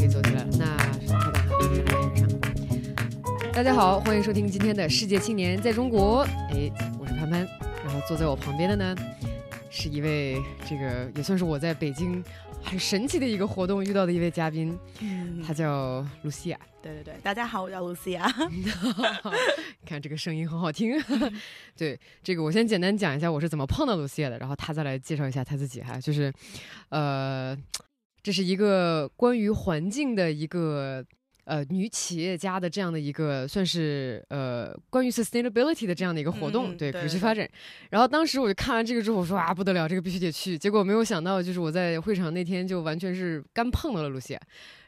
可以走起来了。那稍等哈，我先来开始上。大家好，欢迎收听今天的世界青年在中国。哎，我是潘潘，然后坐在我旁边的呢，是一位这个也算是我在北京很神奇的一个活动遇到的一位嘉宾，他叫露西亚。对对对，大家好，我叫露西亚。看这个声音很好听。对，这个我先简单讲一下我是怎么碰到露西亚的，然后他再来介绍一下他自己哈。就是，呃，这是一个关于环境的一个。呃，女企业家的这样的一个算是呃关于 sustainability 的这样的一个活动，对可持续发展。然后当时我就看完这个之后，我说啊不得了，这个必须得去。结果没有想到，就是我在会场那天就完全是干碰到了露西亚。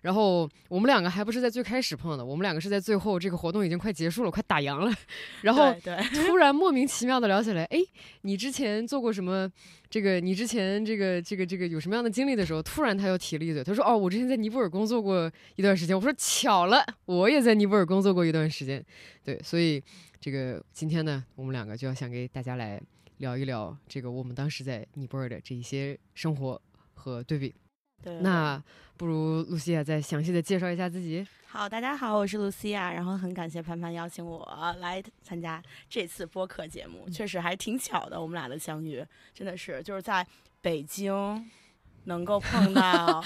然后我们两个还不是在最开始碰的，我们两个是在最后这个活动已经快结束了，快打烊了。然后 突然莫名其妙的聊起来，哎，你之前做过什么？这个你之前这个这个这个有什么样的经历的时候，突然他又提了一嘴，他说哦，我之前在尼泊尔工作过一段时间。我说巧了，我也在尼泊尔工作过一段时间。对，所以这个今天呢，我们两个就要想给大家来聊一聊这个我们当时在尼泊尔的这一些生活和对比。那不如露西亚再详细的介绍一下自己。好，大家好，我是露西亚，然后很感谢潘潘邀请我来参加这次播客节目，确实还挺巧的，我们俩的相遇真的是就是在北京能够碰到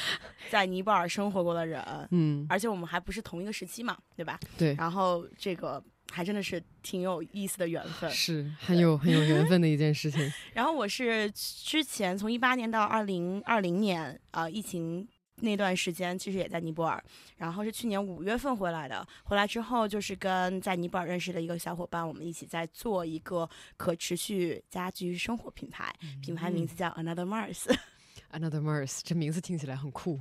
在尼泊尔生活过的人，嗯，而且我们还不是同一个时期嘛，对吧？对，然后这个。还真的是挺有意思的缘分，是很有很有缘分的一件事情。然后我是之前从一八年到二零二零年啊，疫情那段时间其实也在尼泊尔，然后是去年五月份回来的。回来之后就是跟在尼泊尔认识的一个小伙伴，我们一起在做一个可持续家居生活品牌，品牌名字叫 Another Mars。Another Mars 这名字听起来很酷。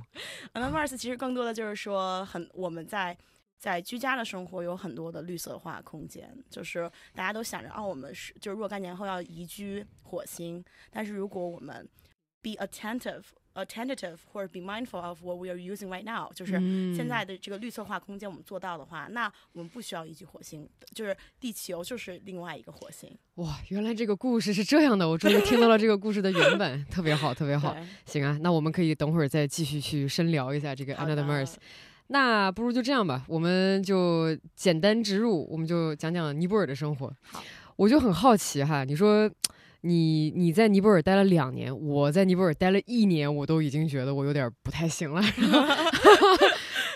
Another Mars 其实更多的就是说很我们在。在居家的生活有很多的绿色化空间，就是大家都想着，哦，我们是就是若干年后要移居火星，但是如果我们 be attentive attentive 或者 be mindful of what we are using right now，就是现在的这个绿色化空间我们做到的话，那我们不需要移居火星，就是地球就是另外一个火星。哇，原来这个故事是这样的，我终于听到了这个故事的原本，特别好，特别好。行啊，那我们可以等会儿再继续去深聊一下这个 Another Mars。那不如就这样吧，我们就简单植入，我们就讲讲尼泊尔的生活。好，我就很好奇哈，你说你你在尼泊尔待了两年，我在尼泊尔待了一年，我都已经觉得我有点不太行了。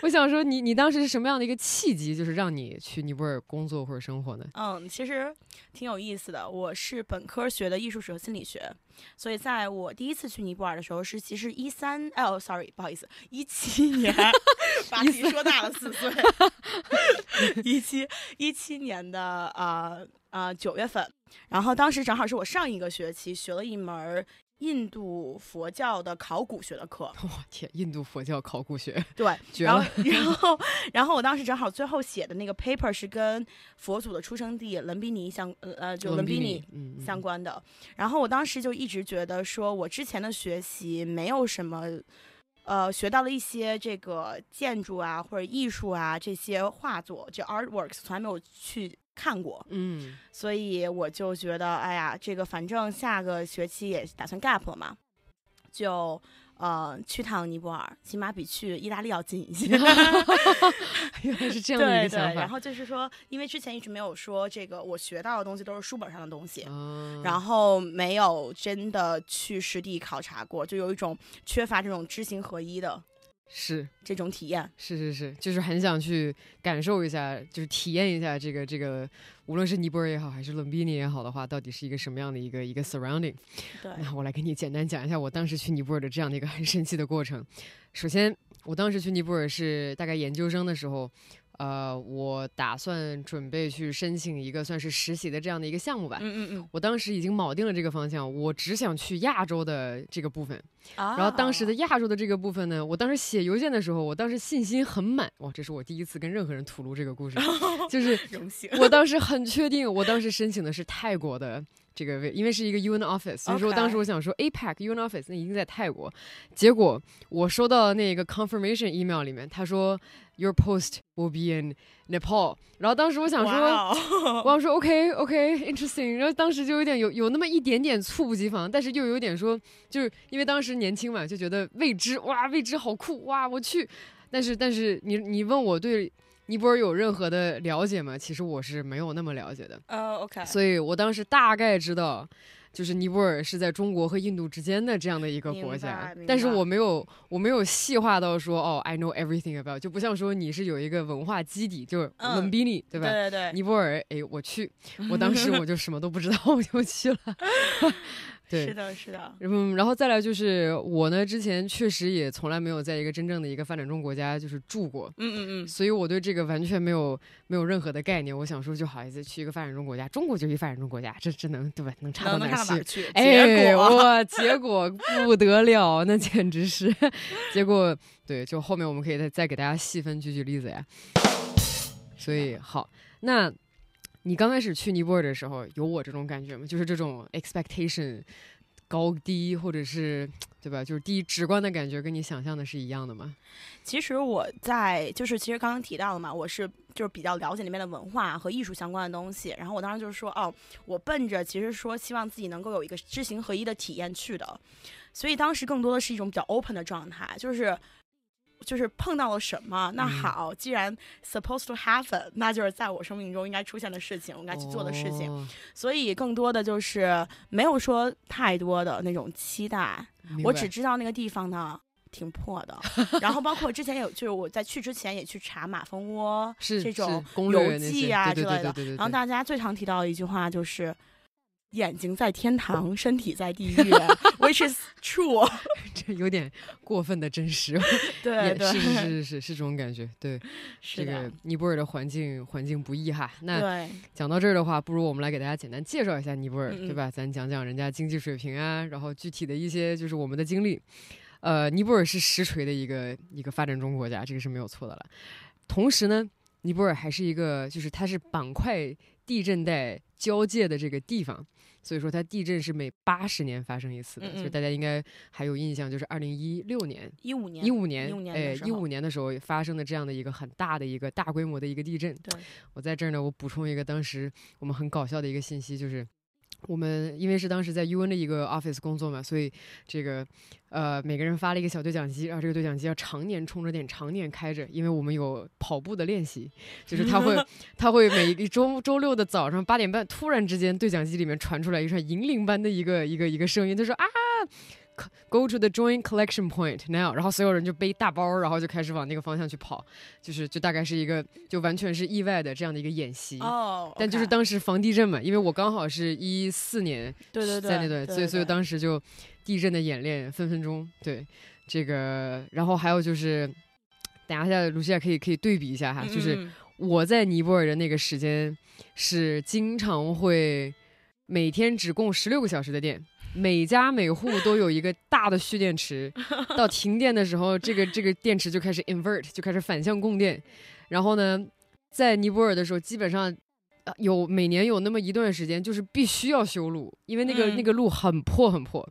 我想说，你你当时是什么样的一个契机，就是让你去尼泊尔工作或者生活呢？嗯，其实挺有意思的。我是本科学的艺术史和心理学，所以在我第一次去尼泊尔的时候是其实一三哦，sorry，不好意思，一七年，把题说大了四岁，一七一七年的呃啊九月份，然后当时正好是我上一个学期学了一门。印度佛教的考古学的课，我天，印度佛教考古学，对，然后 然后然后我当时正好最后写的那个 paper 是跟佛祖的出生地伦比尼相呃呃就伦比尼相关的，然后我当时就一直觉得说我之前的学习没有什么，呃，学到了一些这个建筑啊或者艺术啊这些画作，就 artworks 从来没有去。看过，嗯，所以我就觉得，哎呀，这个反正下个学期也打算 gap 了嘛，就呃去趟尼泊尔，起码比去意大利要近一些。原来是这样的一个想法。然后就是说，因为之前一直没有说这个，我学到的东西都是书本上的东西，然后没有真的去实地考察过，就有一种缺乏这种知行合一的。是这种体验，是是是，就是很想去感受一下，就是体验一下这个这个，无论是尼泊尔也好，还是伦比尼也好的话，到底是一个什么样的一个一个 surrounding。对，那我来给你简单讲一下我当时去尼泊尔的这样的一个很神奇的过程。首先，我当时去尼泊尔是大概研究生的时候。呃，我打算准备去申请一个算是实习的这样的一个项目吧。嗯嗯嗯。我当时已经铆定了这个方向，我只想去亚洲的这个部分。啊。然后当时的亚洲的这个部分呢，我当时写邮件的时候，我当时信心很满。哇，这是我第一次跟任何人吐露这个故事，就是荣幸。我当时很确定，我当时申请的是泰国的这个位，因为是一个 UN office，所以说当时我想说 APEC UN office 那已经在泰国。结果我收到那个 confirmation email 里面，他说。Your post will be in Nepal。然后当时我想说，我想说 OK OK interesting。然后当时就有点有有那么一点点猝不及防，但是又有点说，就是因为当时年轻嘛，就觉得未知哇，未知好酷哇，我去。但是但是你你问我对尼泊尔有任何的了解吗？其实我是没有那么了解的。呃，OK，所以我当时大概知道。就是尼泊尔是在中国和印度之间的这样的一个国家，但是我没有我没有细化到说哦，I know everything about，就不像说你是有一个文化基底，就是伦比尼，对吧？对对，尼泊尔，哎，我去，我当时我就什么都不知道，我就去了。对，是的，是的。嗯，然后再来就是我呢，之前确实也从来没有在一个真正的一个发展中国家就是住过，嗯嗯嗯，所以我对这个完全没有没有任何的概念。我想说，就好意思去一个发展中国家，中国就是一发展中国家，这这能对吧？能差到哪去？哎，哇，结果不得了，那简直是。结果对，就后面我们可以再再给大家细分举举例子呀。所以好，那。你刚开始去尼泊尔的时候，有我这种感觉吗？就是这种 expectation 高低，或者是对吧？就是第一直观的感觉，跟你想象的是一样的吗？其实我在就是其实刚刚提到了嘛，我是就是比较了解那边的文化和艺术相关的东西。然后我当时就是说，哦，我奔着其实说希望自己能够有一个知行合一的体验去的，所以当时更多的是一种比较 open 的状态，就是。就是碰到了什么，那好，既然 supposed to happen，那就是在我生命中应该出现的事情，我应该去做的事情。所以更多的就是没有说太多的那种期待，我只知道那个地方呢挺破的。然后包括之前有，就是我在去之前也去查马蜂窝这种游记啊之类的。然后大家最常提到的一句话就是。眼睛在天堂，身体在地狱，which is true。这有点过分的真实。对 对，是是是是是这种感觉。对，这个尼泊尔的环境环境不易哈。那讲到这儿的话，不如我们来给大家简单介绍一下尼泊尔，对吧？咱讲讲人家经济水平啊，然后具体的一些就是我们的经历。呃，尼泊尔是实锤的一个一个发展中国家，这个是没有错的了。同时呢，尼泊尔还是一个就是它是板块地震带交界的这个地方。所以说，它地震是每八十年发生一次的，所以大家应该还有印象，就是二零一六年、一五年、一五年，哎，一五年的时候发生的这样的一个很大的一个大规模的一个地震。对，我在这儿呢，我补充一个当时我们很搞笑的一个信息，就是。我们因为是当时在 UN 的一个 office 工作嘛，所以这个呃每个人发了一个小对讲机，然后这个对讲机要常年充着电，常年开着，因为我们有跑步的练习，就是他会 他会每一周周六的早上八点半，突然之间对讲机里面传出来一串银铃般的一个一个一个声音，他说啊。Go to the joint collection point now，然后所有人就背大包，然后就开始往那个方向去跑，就是就大概是一个就完全是意外的这样的一个演习。哦，但就是当时防地震嘛，因为我刚好是一四年对对对在那段，所以所以当时就地震的演练分分钟对这个，然后还有就是等一下卢西亚可以可以对比一下哈，就是我在尼泊尔的那个时间是经常会每天只供十六个小时的电。每家每户都有一个大的蓄电池，到停电的时候，这个这个电池就开始 invert，就开始反向供电。然后呢，在尼泊尔的时候，基本上有每年有那么一段时间，就是必须要修路，因为那个那个路很破很破。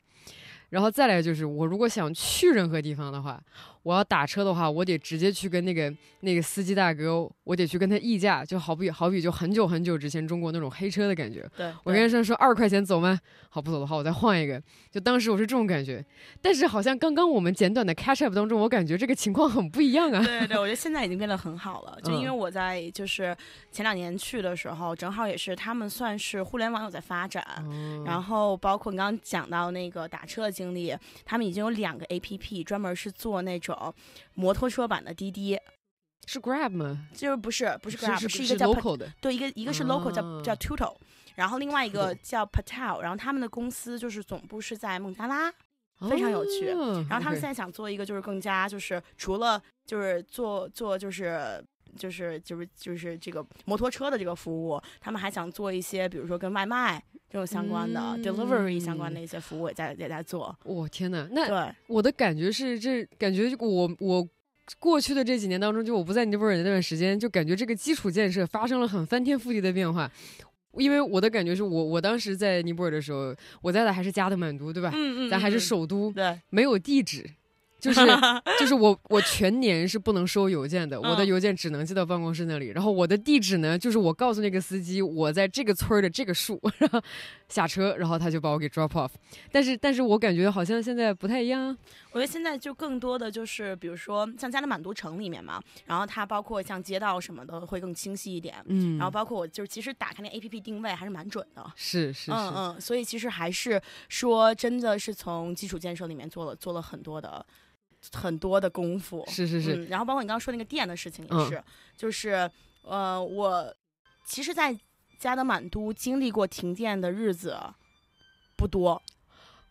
然后再来就是，我如果想去任何地方的话，我要打车的话，我得直接去跟那个那个司机大哥，我得去跟他议价，就好比好比就很久很久之前中国那种黑车的感觉。对，我跟他说说二块钱走吗？好，不走的话我再换一个。就当时我是这种感觉，但是好像刚刚我们简短的 catch up 当中，我感觉这个情况很不一样啊。对对，我觉得现在已经变得很好了，就因为我在就是前两年去的时候，正好也是他们算是互联网有在发展，然后包括你刚刚讲到那个打车的经历，他们已经有两个 A P P 专门是做那种摩托车版的滴滴。是 Grab 吗？就是不是不是 Grab，是一个叫 local 的，对，一个一个是 local 叫叫 Tuto，然后另外一个叫 Patel，然后他们的公司就是总部是在孟加拉，非常有趣。然后他们现在想做一个就是更加就是除了就是做做就是就是就是就是这个摩托车的这个服务，他们还想做一些比如说跟外卖这种相关的 delivery 相关的一些服务也在也在做。我天哪，那对我的感觉是这感觉我我。过去的这几年当中，就我不在尼泊尔那段时间，就感觉这个基础建设发生了很翻天覆地的变化。因为我的感觉是我我当时在尼泊尔的时候，我在的还是加德满都，对吧？嗯嗯。咱还是首都，对，没有地址，就是 就是我我全年是不能收邮件的，我的嗯邮件只能寄到办公室那里。然后我的地址呢，就是我告诉那个司机我在这个村儿的这个树，然后下车，然后他就把我给 drop off。但是但是我感觉好像现在不太一样。我觉得现在就更多的就是，比如说像加德满都城里面嘛，然后它包括像街道什么的会更清晰一点，嗯，然后包括我就是其实打开那 A P P 定位还是蛮准的。是是是，嗯嗯，所以其实还是说，真的是从基础建设里面做了做了很多的很多的功夫。是是是，嗯，然后包括你刚刚说那个电的事情也嗯是，就是呃，我其实，在加德满都经历过停电的日子不多，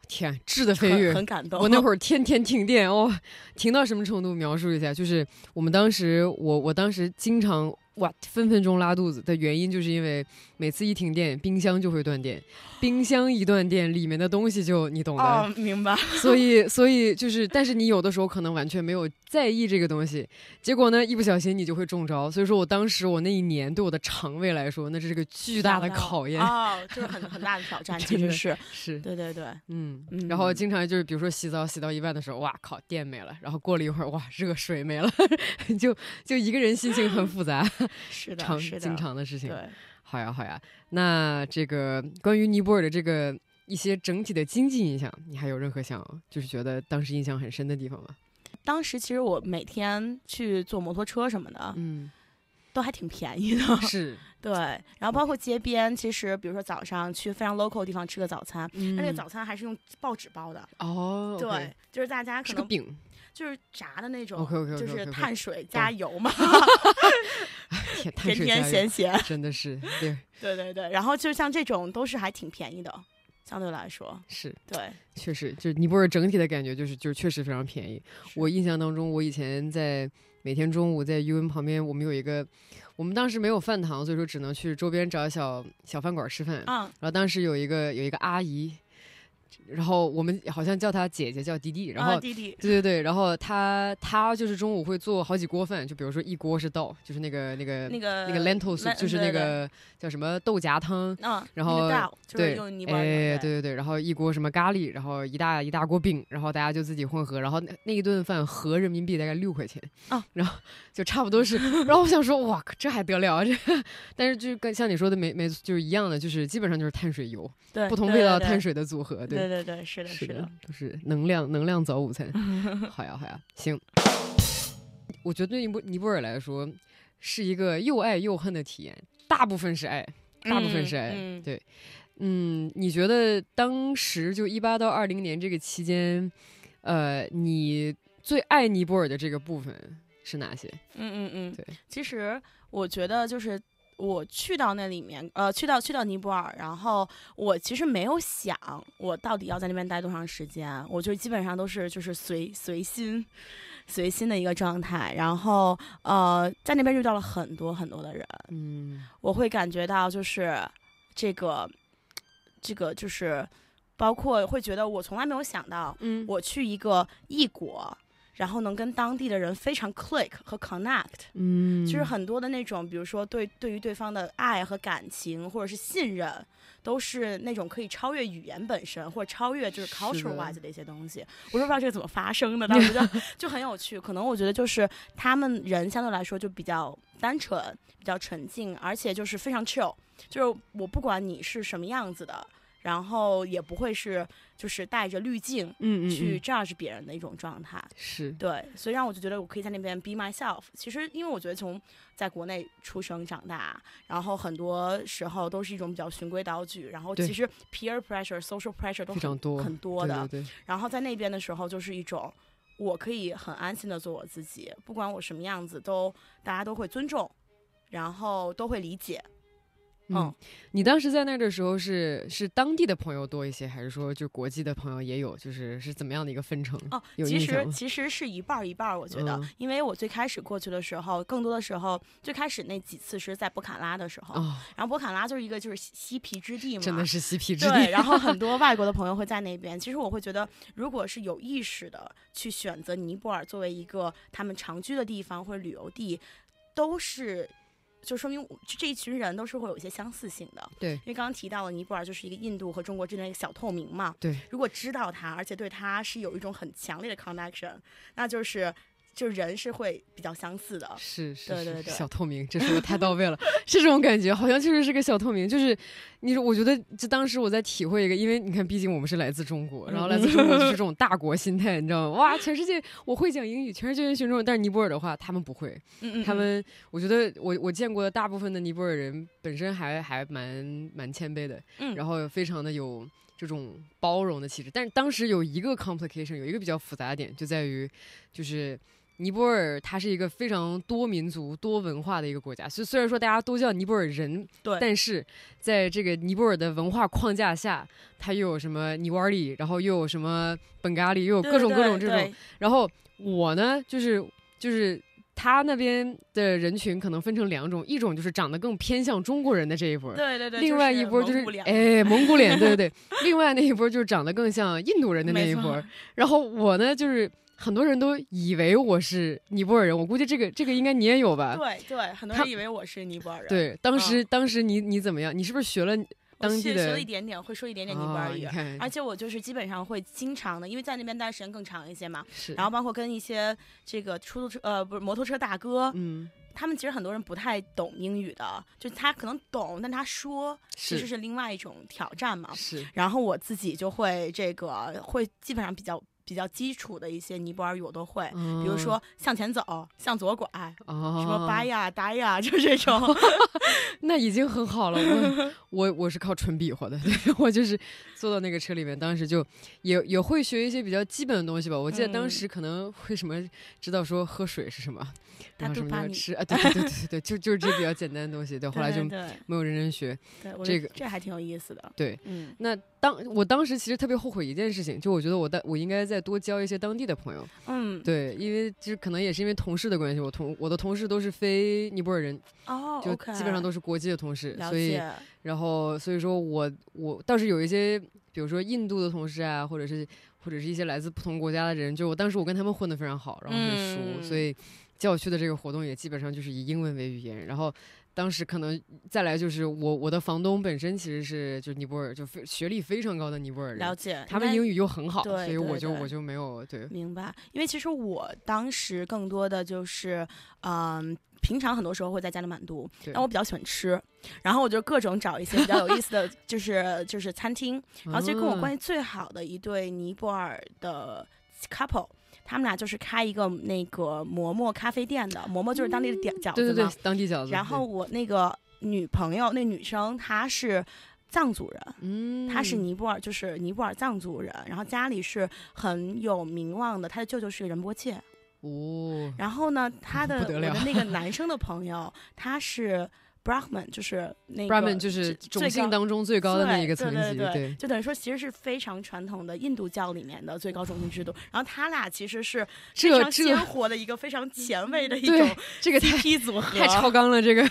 天，质的飞很跃。很感动。我那会儿 天天停电哦，停到什么程度？描述一下，就是我们当时，我我当时经常哇分分钟拉肚子的原因，就是因为每次一停电，冰箱就会断电，冰箱一断电，里面的东西就你懂的，哦，明白。所以所以就是，但是你有的时候可能完全没有在意这个东西，结果呢，一不小心你就会中招。所以说我当时我那一年对我的肠胃来说，那是个巨大的考验，哦，就是很很大的挑战，其 真的实是，是。对对对，嗯，嗯。然后经常就是，比如说洗澡洗到一半的时候，哇靠，电没了，然后过了一会儿，哇，热水没了，就就一个人心情很复杂，是的，常是的，经常的事情。对。好呀好呀，那这个关于尼泊尔的这个一些整体的经济印象，你还有任何想就是觉得当时印象很深的地方吗？当时其实我每天去坐摩托车什么的，嗯，都还挺便宜的。是，对，然后包括街边，其实比如说早上去非常 local 的地方吃个早餐，嗯那、这个早餐还是用报纸包的。哦，对就是大家可能饼，就是炸的那种就是碳水加油嘛，甜甜咸咸。真的是对，对对对，然后就像这种都是还挺便宜的，相对来说，是对，确实，就是尼泊尔整体的感觉就是就是确实非常便宜。我印象当中，我以前在每天中午在 U N 旁边，我们有一个，我们当时没有饭堂，所以说只能去周边找小小饭馆吃饭。嗯然后当时有一个有一个阿姨，然后我们好像叫她姐姐，叫迪迪。然后、啊弟弟，对对对，然后她她就是中午会做好几锅饭，就比如说一锅是豆，就是那个那个那个那个 lentil soup，就是那个叫什么豆荚汤。嗯，然后那个 dal，就是对，哎，对对对，然后一锅什么咖喱，然后一大一大锅饼，然后大家就自己混合，然后那那一顿饭合人民币大概六块钱啊，然后就差不多是，然后我想说，哇，这还得了啊这，但是就跟像你说的没没就是一样的，就是基本上就是碳水油，对不同味道碳水的组合，对对对，是的，是是的，都是能量能量早午餐，好呀好呀，行，我觉得对尼泊尼泊尔来说是一个又爱又恨的体验，大部分是爱，大部分是爱，对，嗯，你觉得当时就一八到二零年这个期间，呃，你最爱尼泊尔的这个部分是哪些？嗯嗯嗯，对，其实我觉得就是。我去到那里面，呃，去到去到尼泊尔，然后我其实没有想我到底要在那边待多长时间，我就基本上都是就是随随心，随心的一个状态。然后呃，在那边遇到了很多很多的人，嗯我会感觉到就是这个这个就是包括会觉得我从来没有想到嗯我去一个异国，然后能跟当地的人非常 click 和 connect，嗯，就是很多的那种，比如说对对于对方的爱和感情，或者是信任，都是那种可以超越语言本身，或者超越就是是 cultural 的 wise 的一些东西。我都不知道这个怎么发生的，但我觉得就很有趣。可能我觉得就是他们人相对来说就比较单纯，比较纯净，而且就是非常 chill，就是我不管你是什么样子的。然后也不会是就是带着滤镜嗯嗯去嗯 judge 别人的一种状态，是对，所以让我就觉得我可以在那边 be myself。其实因为我觉得从在国内出生长大，然后很多时候都是一种比较循规蹈矩，然后其实 peer pressure、social pressure 都很非常多很多的。对对对然后在那边的时候，就是一种我可以很安心的做我自己，不管我什么样子，都大家都会尊重，然后都会理解。嗯，你当时在那儿的时候是是当地的朋友多一些，还是说就国际的朋友也有？就是是怎么样的一个分成？哦，其实其实是一半儿一半儿，我觉得，嗯因为我最开始过去的时候，更多的时候，最开始那几次是在博卡拉的时候，哦，然后博卡拉就是一个就是嬉嬉皮之地嘛，真的是嬉皮之地对，地。然后很 多外国的朋友会在那边。其实我会觉得，如果是有意识的去选择尼泊尔作为一个他们常居的地方或者旅游地，都是就说明我这一群人都是会有一些相似性的。对因为刚刚提到了尼泊尔就是一个印度和中国之间的一个小透明嘛。对，如果知道它，而且对它是有一种很强烈的 connection，那就是就是人是会比较相似的。是是是对对对小透明，这说的太到位了，是这种感觉，好像确实是个小透明。就是你说，我觉得就当时我在体会一个，因为你看，毕竟我们是来自中国，然后来自中国就是这种大国心态，你知道吗？哇，全世界我会讲英语，全世界人学中文，但是尼泊尔的话，他们不会。嗯嗯，他们，我觉得我我见过的大部分的尼泊尔人本身还还蛮蛮谦卑的，嗯然后非常的有这种包容的气质。但是当时有一个 complication，有一个比较复杂的点，就在于就是。尼泊尔它是一个非常多民族、多文化的一个国家，所以虽然说大家都叫尼泊尔人，对，但是在这个尼泊尔的文化框架下，它又有什么尼瓦尔里，然后又有什么本咖喱，又有各种各种这种对。然后我呢，就是就是他那边的人群可能分成两种，一种就是长得更偏向中国人的这一波，对对对，另外一波就是哎蒙古脸，对对对，另外那一波就是长得更像印度人的那一波。然后我呢，就是很多人都以为我是尼泊尔人，我估计这个这个应该你也有吧？对对，很多人以为我是尼泊尔人。，对，当时、当时你你怎么样？你是不是学了当地的学学了一点点，会说一点点尼泊啊尔语。而且我就是基本上会经常的，因为在那边待时间更长一些嘛，是，然后包括跟一些这个出租车呃不是摩托车大哥，嗯，他们其实很多人不太懂英语的，就他可能懂，但他说其实是是另外一种挑战嘛。是然后我自己就会这个会基本上比较比较基础的一些尼泊尔语我都会，嗯比如说向前走、向左拐，哦，什么巴呀、达呀，就这种。那已经很好了。我我我是靠纯比划的，对 我就是坐到那个车里面，当时就也也会学一些比较基本的东西吧。我记得当嗯时可能会什么知道说喝水是什么，然后什么杜巴尼吃啊，对对对对对对，就就是这比较简单的东西。对，后来就没有认真学。对，这个这还挺有意思的。对，嗯那当我当时其实特别后悔一件事情，就我觉得我当我应该再多交一些当地的朋友。嗯，对，因为就是可能也是因为同事的关系，我同我的同事都是非尼泊尔人，哦，就基本上都是国际的同事，所以。然后所以说我我倒是有一些，比如说印度的同事啊，或者是或者是一些来自不同国家的人，就我当时我跟他们混得非常好，然后很熟，嗯所以叫我去的这个活动也基本上就是以英文为语言，然后。当时可能再来就是我我的房东本身其实是就是尼泊尔就非学历非常高的尼泊尔人，了解，他们英语又很好，所以我就我就没有对明白，因为其实我当时更多的就是，嗯、平常很多时候会在家里满都，对但我比较喜欢吃，然后我就各种找一些比较有意思的，就是就是餐厅，然后其实跟我关系系最好的一对尼泊尔的 couple。他们俩就是开一个那个馍馍咖啡店的，馍馍就是当地的饺饺子嘛。对对对当地饺子，然后我那个女朋友，那女生她是藏族人，嗯，她是尼泊尔，就是尼泊尔藏族人，然后家里是很有名望的，她的舅舅是个仁波切。哦，然后呢，她的我的那个男生的朋友，他是 Brahman，就是那个 Brahman 就是种姓当中最高的那一个层级，对对。对，就等于说其实是非常传统的印度教里面的最高种姓制度。然后他俩其实是非常鲜活的一个非常前卫的一对种这个太 CP 组合，太超纲了，这个。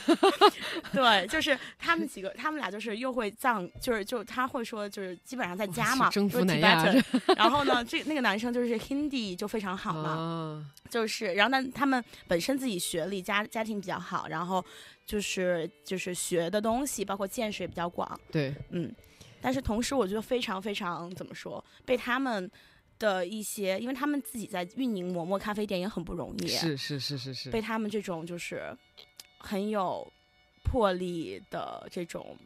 对，就是他们几个，他们俩就是又会藏，就是就他会说，就是基本上在家嘛，征服就是南亚 Tibetan 然后呢，这那个男生就是 Hindi 就非常好嘛，啊，就是，然后但他们本身自己学历家家庭比较好，然后就是就是学的东西，包括见识也比较广，对，嗯，但是同时我觉得非常非常怎么说，被他们的一些，因为他们自己在运营馍馍咖啡店也很不容易，是是是是是，被他们这种就是很有魄力的这种，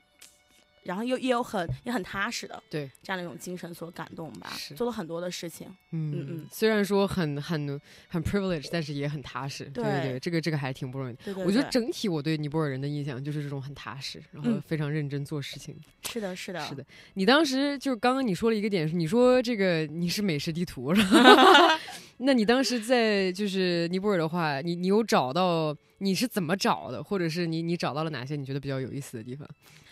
然后又也有很也很踏实的对这样的一种精神所感动吧是，做了很多的事情。嗯嗯嗯虽然说很很很 privilege，但是也很踏实，对对对对，这个这个还挺不容易的。对对我觉得整体我对尼泊尔人的印象就是这种很踏实，然后嗯非常认真做事情。是的，是的，是的，你当时就是刚刚你说了一个点，你说这个你是美食地图，那你当时在就是尼泊尔的话，你你有找到你是怎么找的，或者是你你找到了哪些你觉得比较有意思的地方？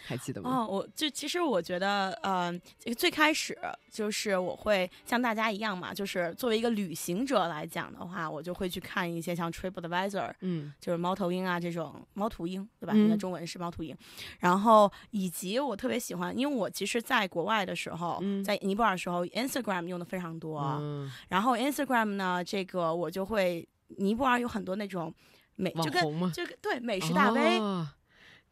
还记得吗？哦，我就其实我觉得，呃，这个最开始就是我会像大家一样嘛，就是作为一个旅行者来讲的话，我就会去看一些像 TripAdvisor，嗯就是猫头鹰啊这种猫头鹰，对吧？嗯应该中文是猫头鹰。然后以及我特别喜欢，因为我其实在国外的时候，嗯在尼泊尔的时候，Instagram 用的非常多。嗯然后 Instagram 呢，这个我就会尼泊尔有很多那种美就跟？就跟对美食大 V，、哦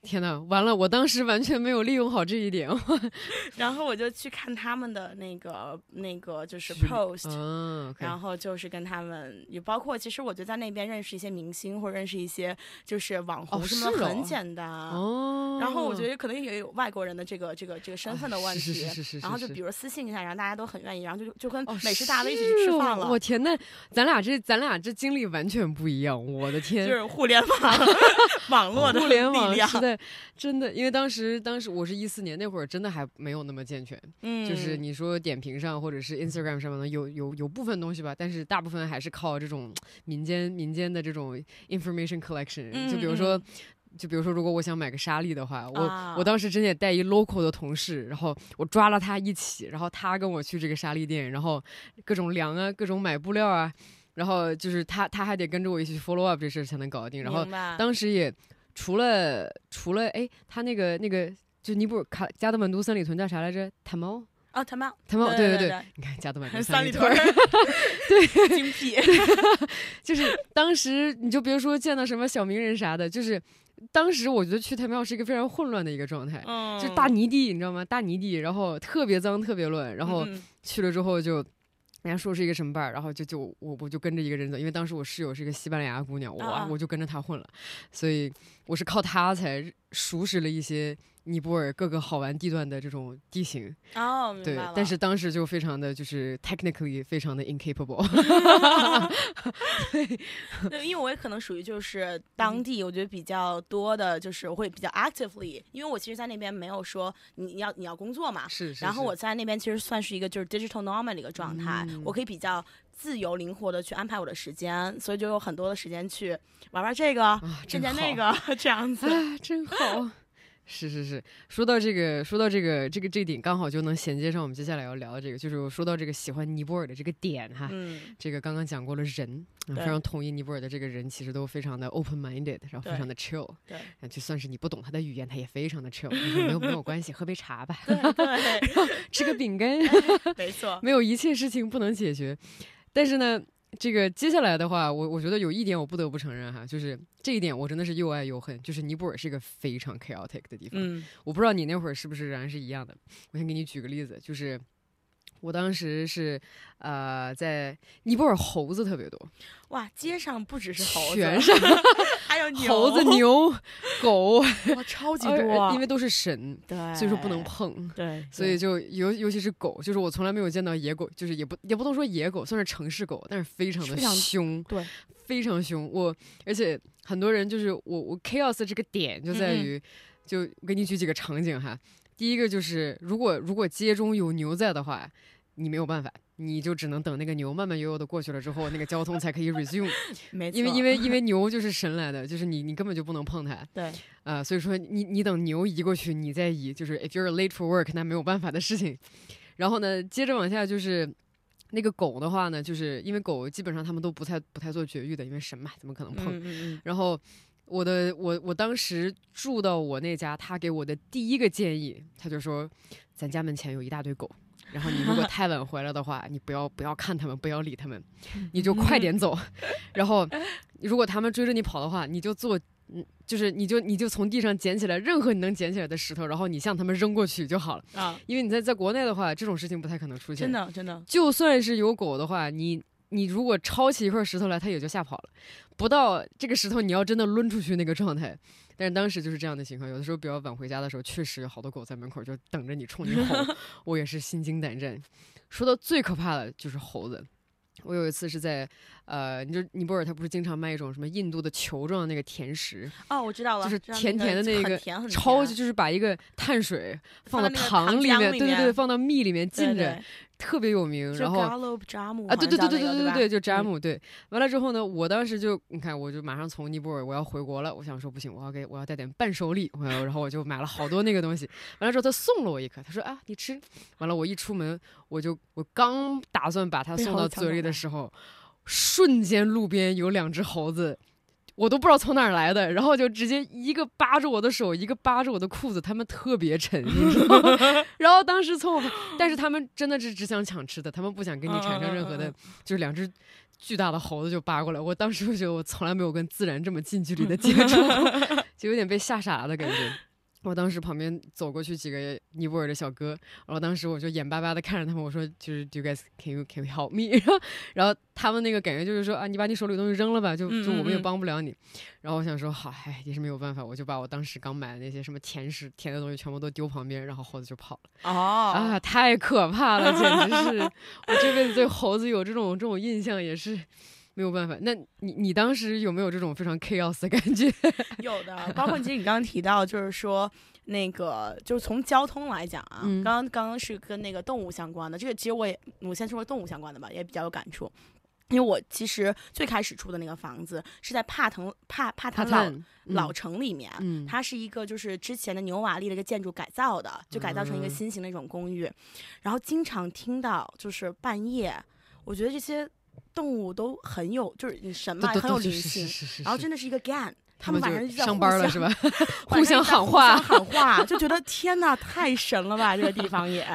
天呐，完了！我当时完全没有利用好这一点。然后我就去看他们的那个那个就是是 post，、然后就是跟他们，也包括其实我觉得在那边认识一些明星或者认识一些就是网红哦什么的是哦很简单。哦，然后我觉得可能也有外国人的这个这个这个身份的问题，是是是然后就比如私信一下，然后大家都很愿意，然后就就跟哦美食大 V 一起吃饭了，我天呐，咱俩这咱俩这经历完全不一样，我的天！就是互联网 网络的互联网力量时代真的，因为当时当时我是一四年那会儿，真的还没有那么健全。嗯，就是你说点评上或者是 Instagram 上面的有有有部分东西吧，但是大部分还是靠这种民间民间的这种 information collection。嗯就比如说，就比如说，如果我想买个沙粒的话，我、啊我当时真的也带一 local 的同事，然后我抓了他一起，然后他跟我去这个沙粒店，然后各种量啊，各种买布料啊，然后就是他他还得跟着我一起去 follow up 这事儿才能搞得定。然后当时也除了除了哎，他那个那个就尼泊尔卡加德满都三里屯叫啥来着？塔猫。哦，他们他们对对对对，你看加德满都三里屯 对，精辟，就是当时你就别说见到什么小名人啥的，就是当时我觉得去太庙是一个非常混乱的一个状态，嗯，就大泥地，你知道吗？大泥地，然后特别脏，特别乱，然后嗯去了之后就。人家说是一个什么伴儿，然后就就我我就跟着一个人走，因为当时我室友是一个西班牙姑娘，我、啊啊我就跟着她混了，所以我是靠她才熟识了一些尼泊尔各个好玩地段的这种地形。哦，对，但是当时就非常的就是 technically 非常的 incapable。对，因为我也可能属于就是当地，我觉得比较多的，就是我会比较 actively，因为我其实，在那边没有说你你要你要工作嘛，是是然后我在那边其实算是一个就是 digital nomad 的一个状态，嗯。我可以比较自由灵活的去安排我的时间，所以就有很多的时间去玩玩这个，啊，见见那个，这样子。啊，真好。是是是，说到这个，说到这个，这个这点刚好就能衔接上我们接下来要聊的这个，就是我说到这个喜欢尼泊尔的这个点哈，嗯，这个刚刚讲过了人，啊、非常同意尼泊尔的这个人其实都非常的 open minded，然后非常的 chill，对啊就算是你不懂他的语言，他也非常的 chill，你说没有没有关系，喝杯茶吧，对对，吃个饼干，没错。没有一切事情不能解决。但是呢，这个接下来的话，我我觉得有一点我不得不承认哈，就是这一点我真的是又爱又恨。就是尼泊尔是一个非常 chaotic 的地方，嗯我不知道你那会儿是不是仍然是一样的。我先给你举个例子，就是我当时是呃在尼泊尔猴子特别多，哇，街上不只是猴子，全是 还有牛，猴子、牛、狗，哇，超级呃多，因为都是神，对，所以说不能碰。对，所以就尤尤其是狗，就是我从来没有见到野狗，就是也不也不能说野狗，算是城市狗，但是非常的凶，对，非常凶。我而且很多人就是我我 chaos 这个点就在嗯嗯于，就我给你举几个场景哈。第一个就是如果如果街中有牛在的话，你没有办法，你就只能等那个牛慢慢悠悠的过去了之后，那个交通才可以 resume，没错，因为因为 因为牛就是神来的，就是你你根本就不能碰它。对，啊、所以说你你等牛移过去，你再移，就是 if you're late for work，那没有办法的事情。然后呢，接着往下就是那个狗的话呢，就是因为狗基本上他们都不太不太做绝育的，因为神嘛，怎么可能碰？嗯嗯嗯，然后我的我我当时住到我那家，他给我的第一个建议，他就说，咱家门前有一大堆狗。然后你如果太晚回来的话，你不要不要看他们，不要理他们，你就快点走。然后如果他们追着你跑的话，你就做，嗯，就是你就你就从地上捡起来任何你能捡起来的石头，然后你向他们扔过去就好了。啊，因为你在在国内的话，这种事情不太可能出现。真的真的，就算是有狗的话，你你如果抄起一块石头来，它也就吓跑了。不到这个石头，你要真的抡出去那个状态。但是当时就是这样的情况，有的时候比较晚回家的时候，确实有好多狗在门口就等着你冲你吼，我也是心惊胆战。说到最可怕的就是猴子。我有一次是在，呃，你就尼泊尔，它不是经常卖一种什么印度的球状的那个甜食，哦，我知道了，就是甜甜的那个很甜很超级就是把一个碳水放到糖糖里面，对对对，放到蜜里面浸着，特别有名。然后啊，对对对对对对对，就扎嗯木对。完了之后呢，我当时就你看，我就马上从尼泊尔我要回国了，我想说不行，我要给我要带点伴手礼，我要然后我就买了好多那个东西。完了之后他送了我一颗，他说啊你吃。完了我一出门，我就我刚打算把它送到嘴里的时候，瞬间路边有两只猴子。我都不知道从哪儿来的，然后就直接一个扒着我的手，一个扒着我的裤子，他们特别沉，你知道吗？然后当时从我，但是他们真的是只想抢吃的，他们不想跟你产生任何的就是两只巨大的猴子就扒过来，我当时就觉得我从来没有跟自然这么近距离的接触过，就有点被吓傻了的感觉。我当时旁边走过去几个尼泊尔的小哥，然后当时我就眼巴巴的看着他们，我说就是 Do you guys can you can you help me？然后然后他们那个感觉就是说啊，你把你手里的东西扔了吧，就就我们也帮不了你。然后我想说好，哎，也是没有办法，我就把我当时刚买的那些什么甜食甜的东西全部都丢旁边，然后猴子就跑了。哦啊，太可怕了，简直是！我这辈子对猴子有这种这种印象也是没有办法。那你你当时有没有这种非常 chaos 的感觉？有的，包括其实你刚刚提到，就是说那个，就是从交通来讲啊，嗯刚刚刚刚是跟那个动物相关的，这个其实我也我先说动物相关的吧，也比较有感触。因为我其实最开始住的那个房子是在帕腾帕帕帕坦老、城里面，嗯，它是一个就是之前的牛瓦砾的一个建筑改造的，就改造成一个嗯新型的一种公寓，然后经常听到就是半夜，我觉得这些动物都很有就是神嘛，很有灵性，然后真的是一个 gang，他们晚上就上班了相是吧？互相喊话相喊话，就觉得天呐，太神了吧！这个地方也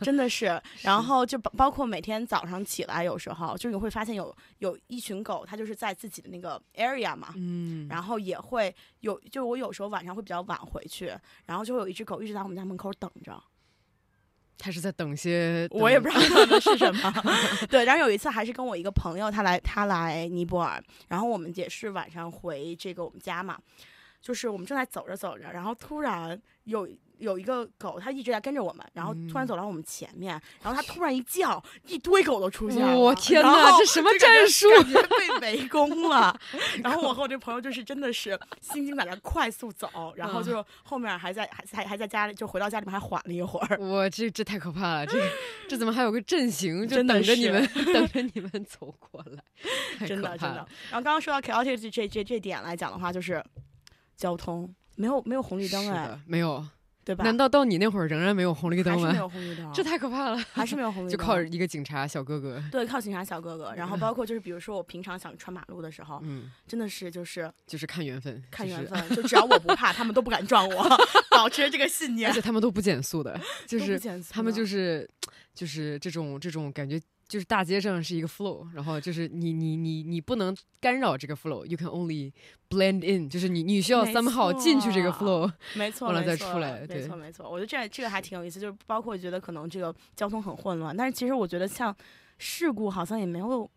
真的是。然后就包包括每天早上起来，有时候就你会发现有有一群狗，它就是在自己的那个 area 嘛。嗯，然后也会有，就我有时候晚上会比较晚回去，然后就会有一只狗一直在我们家门口等着，他是在等些，我也不知道等的是什么。对，然后有一次还是跟我一个朋友，他来他来尼泊尔，然后我们也是晚上回这个我们家嘛，就是我们正在走着走着，然后突然有有一个狗，它一直在跟着我们，然后突然嗯走到我们前面，然后它突然一叫，一堆狗都出现了。我天然哪，这什么战术？感觉被围攻了。然后我和我这朋友就是真的是心惊胆战，快速走，然后就后面还在还还还在家里，就回到家里面还缓了一会儿。我这这太可怕了，这 这怎么还有个阵型，就真的等着你们 等着你们走过来，真的真的。然后刚刚说到 chaotic 这这这这点来讲的话，就是交通没有没有红绿灯哎，没有？对吧？难道到你那会儿仍然没有红绿灯还是没吗？有红绿灯？这太可怕了，还是没有红绿灯，就靠一个警察小哥哥。对靠警察小哥哥。然后 包括就是比如说我平常想穿马路的时候，嗯，真的是就是就是看缘分，看缘，分，就只要我不怕，他们都不敢撞我，保持这个信念而。且他们都不减速的，就是他们就是就是这种这种感觉，就是大街上是一个 flow，然后就是你你你你不能干扰这个 flow，you can only blend in，就是你你需要没 somehow 进去这个 flow，没错，完了再没错出来没对错没错。我觉得这这个还挺有意思，就是包括觉得可能这个交通很混乱，但是其实我觉得像事故好像也没有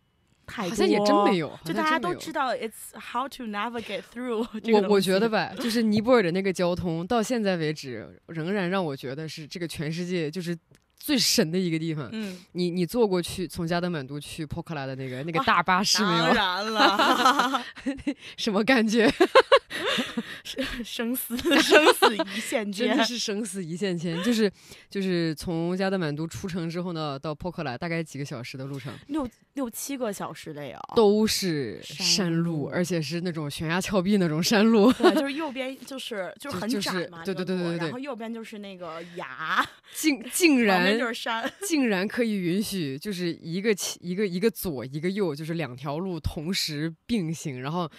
太多，好像也真没有，就大家都知道 it's how to navigate through 这个我我觉得吧，就是尼泊尔的那个交通，到现在为止，仍然让我觉得是这个全世界就是最神的一个地方。嗯，你你坐过去从加德满都去波克拉的那个那个大巴士没当有？然了，什么感觉？生死生死一线间真的，是生死一线牵。就是就是从加德满都出城之后呢，到波克拉大概几个小时的路程，六六七个小时的呀。都是山山路，而且是那种悬崖峭壁那种山路。对，就是右边就是就是很窄嘛，对对对对对然后右边就是那个崖，竟竟旁边然就是山，竟然可以允许，就是一个一个一个左一个右，就是两条路同时并行，然后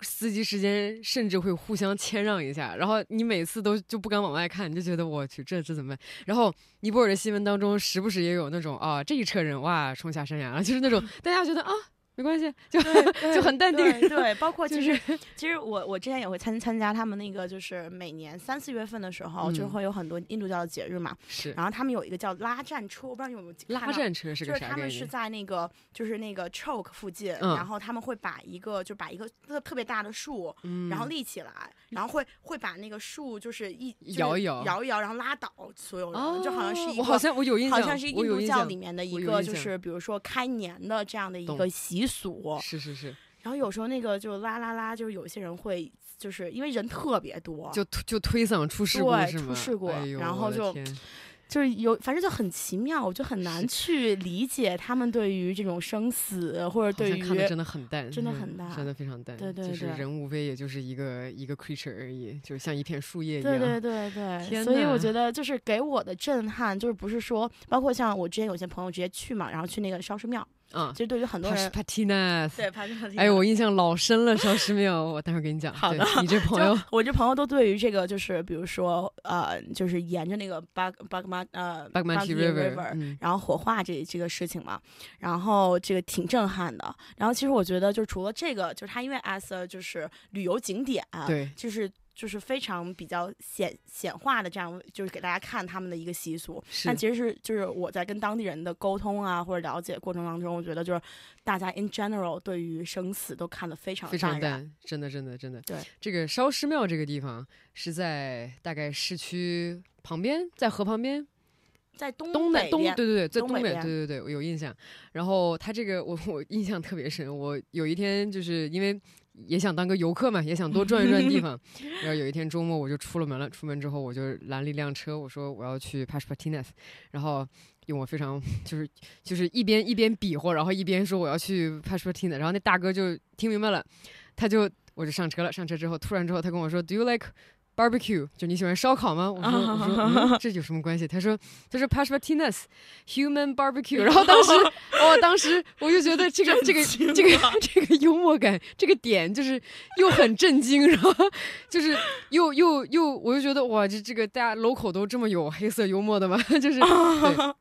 司机之间甚至会互相谦让一下，然后你每次都就不敢往外看，你就觉得我去这这怎么办？然后尼泊尔的新闻当中时不时也有那种啊这一车人哇冲下山崖了，就是那种 大家觉得啊没关系，就对 就很淡定对对，包括就其实其实我我之前也会参参加他们那个，就是每年三四月份的时候，就是会有很多印度教的节日嘛。是然后他们有一个叫拉战车，我不知道你有没有拉战车是就是他们是？在那个就是那个 choke 附近，嗯然后他们会把一个就把一个特特别大的树，嗯然后立起来，然后会会把那个树就是一就是摇一摇摇一摇，然后拉倒所有人，哦，就好像是一个我好像我有印象，好像是印度教里面的一个就是比如说开年的这样的一个习俗，是是是，然后有时候那个就啦啦啦，就是有些人会就是因为人特别多，就推就推搡出事故？出事故然后就就是有反正就很奇妙，我就很难去理解他们对于这种生死或者对于像看的真的很淡，嗯真的很淡真的非常淡。对对对就是人无非也就是一个一个 creature 而已，就像一片树叶一样。对对对对，所以我觉得就是给我的震撼，就是不是说，包括像我之前有些朋友直接去嘛，然后去那个烧尸庙，嗯。其，实对于很多人，Patinas，对 p a s 哎呦，我印象老深了，烧师庙，我待会儿给你讲。好的。你这朋友。我这朋友都对于这个就是比如说呃，就是沿着那个 Bag Bagma 呃 Bagmati River，嗯，然后火化这这个事情嘛，然后这个挺震撼的。然后其实我觉得，就除了这个，就是它因为 as a 就是旅游景点，对，就是就是非常比较显显化的这样，就是给大家看他们的一个习俗。是但其实是就是我在跟当地人的沟通啊或者了解过程当中，我觉得就是大家 in general 对于生死都看得非常非常淡真的，真的，真的。对，这个烧尸庙这个地方是在大概市区旁边，在河旁边，在东东北对对对，在东北，东北对对对，我有印象。然后他这个我我印象特别深，我有一天就是因为也想当个游客嘛，也想多转一转地 方。然后有一天周末我就出了门了，出门之后我就拦了一辆车，我说我要去 Pashpatinas，然后。用我非常就是就是一边一边比划，然后一边说我要去 Pashpatinas，然后那大哥就听明白了，他就我就上车了。上车之后，突然之后他跟我说，Do you like barbecue？就你喜欢烧烤吗？我说我说、嗯、这有什么关系？他说他说 Pashpatinas human barbecue。然后当时 哦，当时我就觉得这个这个这个 这个幽默感这个点就是又很震惊，然后就是又又又我就觉得哇，这这个大家 local 都这么有黑色幽默的吗？就是对，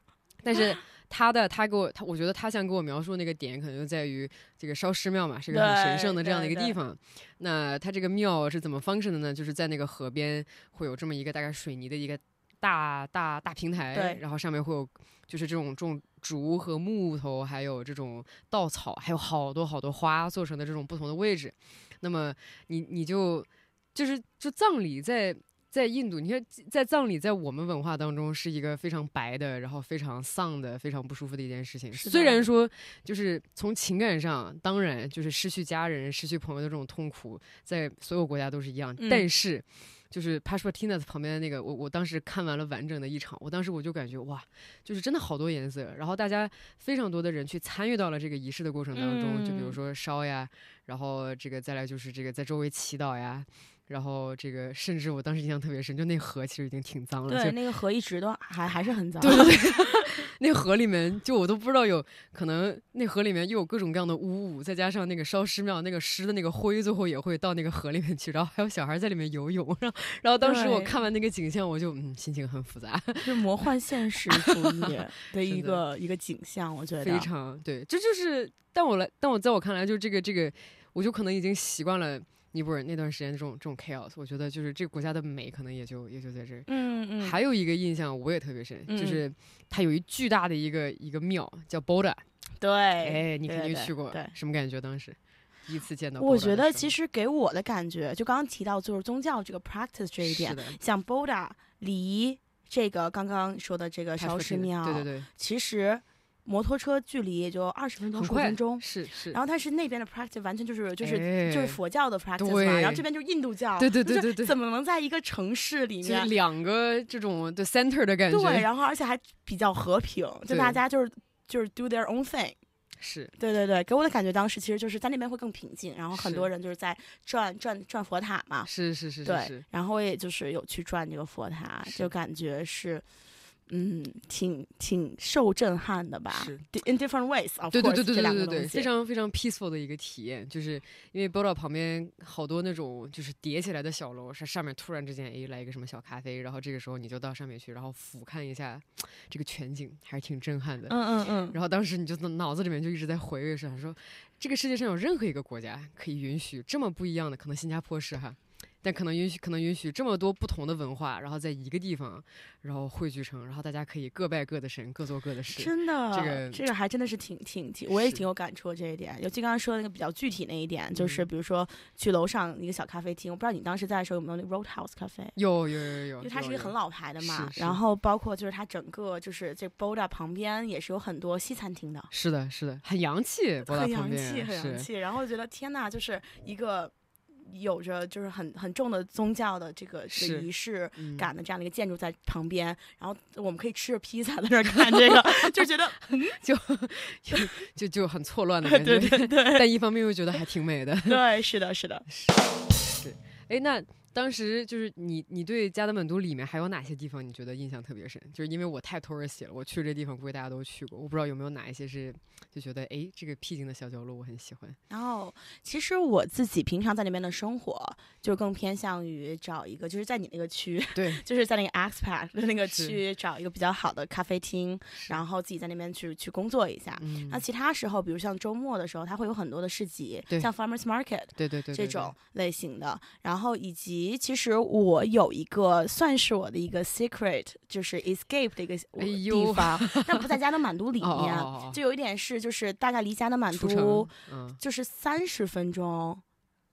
但是。他的他给我他，我觉得他想给我描述那个点，可能就在于这个烧尸庙嘛，是个很神圣的这样的一个地方。那他这个庙是怎么 function 的呢？就是在那个河边会有这么一个大概水泥的一个大大大平台，然后上面会有就是这种这种竹和木头，还有这种稻草，还有好多好多花做成的这种不同的位置。那么你你就就是就葬礼在。在印度，你看，在葬礼，在我们文化当中是一个非常白的，然后非常丧的、非常不舒服的一件事情。虽然说，就是从情感上，当然就是失去家人、失去朋友的这种痛苦，在所有国家都是一样。嗯、但是，就是 Pashpatinas 旁边的那个，我我当时看完了完整的一场，我当时我就感觉哇，就是真的好多颜色。然后大家非常多的人去参与到了这个仪式的过程当中，嗯、就比如说烧呀，然后这个再来就是这个在周围祈祷呀。然后这个，甚至我当时印象特别深，就那河其实已经挺脏了。对，那个河一直都还还是很脏。对 对对，那河里面就我都不知道有可能，那河里面又有各种各样的污物，再加上那个烧尸庙那个尸的那个灰，最后也会到那个河里面去，然后还有小孩在里面游泳。然后，然后当时我看完那个景象，我就嗯，心情很复杂。是魔幻现实主义 的一个一个景象，我觉得非常对。这就是，但我来，但我在我看来，就这个这个，我就可能已经习惯了。尼泊尔那段时间这种这种 chaos，我觉得就是这个国家的美可能也就也就在这儿。嗯嗯。还有一个印象我也特别深，嗯、就是它有一巨大的一个一个庙叫 Boda。对。哎，你肯定去过，对什么感觉？当时第一次见到。我觉得其实给我的感觉，就刚刚提到就是宗教这个 practice 这一点，像 Boda 离这个刚刚说的这个烧尸庙，对对对，其实。摩托车距离也就二十分钟、十五分钟，是是。然后，但是那边的 practice 完全就是就是、哎、就是佛教的 practice 嘛，然后这边就是印度教，对对对对对，怎么能在一个城市里面两个这种的 center 的感觉？对，然后而且还比较和平，就大家就是就是 do their own thing。是对对对，给我的感觉当时其实就是在那边会更平静，然后很多人就是在转转转佛塔嘛。是是是对，然后我也就是有去转这个佛塔，就感觉是。嗯，挺挺受震撼的吧？是，in different ways。对对对对对对对，非常非常 peaceful 的一个体验，就是因为 Boda 旁边好多那种就是叠起来的小楼，是上面突然之间哎来一个什么小咖啡，然后这个时候你就到上面去，然后俯瞰一下这个全景，还是挺震撼的。嗯嗯嗯。然后当时你就脑子里面就一直在回味，想说这个世界上有任何一个国家可以允许这么不一样的，可能新加坡是哈。但可能允许，可能允许这么多不同的文化，然后在一个地方，然后汇聚成，然后大家可以各拜各的神，各做各的事。真的，这个这个还真的是挺挺挺，我也挺有感触这一点。尤其刚刚说的那个比较具体那一点，就是比如说去楼上一个小咖啡厅，我不知道你当时在的时候有没有那 Roadhouse 咖啡？有有有有，因为它是一个很老牌的嘛。然后包括就是它整个就是这 Boda 旁边也是有很多西餐厅的。是的，是的，很洋气，很洋气，很洋气。然后觉得天呐，就是一个。有着就是很很重的宗教的这个这仪式感的这样的一个建筑在旁边，然后我们可以吃着披萨在那儿 看这个，就觉得 就 就就就很错乱的感觉，对对对。但一方面又觉得还挺美的，对，是的，是的，是。哎，那当时就是你，你对加德满都里面还有哪些地方你觉得印象特别深？就是因为我太 tourist 了，我去这地方估计大家都去过，我不知道有没有哪一些是就觉得哎，这个僻静的小角落我很喜欢。然后其实我自己平常在那边的生活，就更偏向于找一个就是在你那个区，对，就是在那个 expat 的那个区找一个比较好的咖啡厅，然后自己在那边去去工作一下。嗯，那其他时候，比如像周末的时候，它会有很多的市集对，像 farmers market 对对对对这种类型的。然后以及其实我有一个算是我的一个 secret，就是 escape 的一个哎地呦方，但不在加德满 都里面，哦哦哦就有一点是就是大概离加德满都就是三十分钟。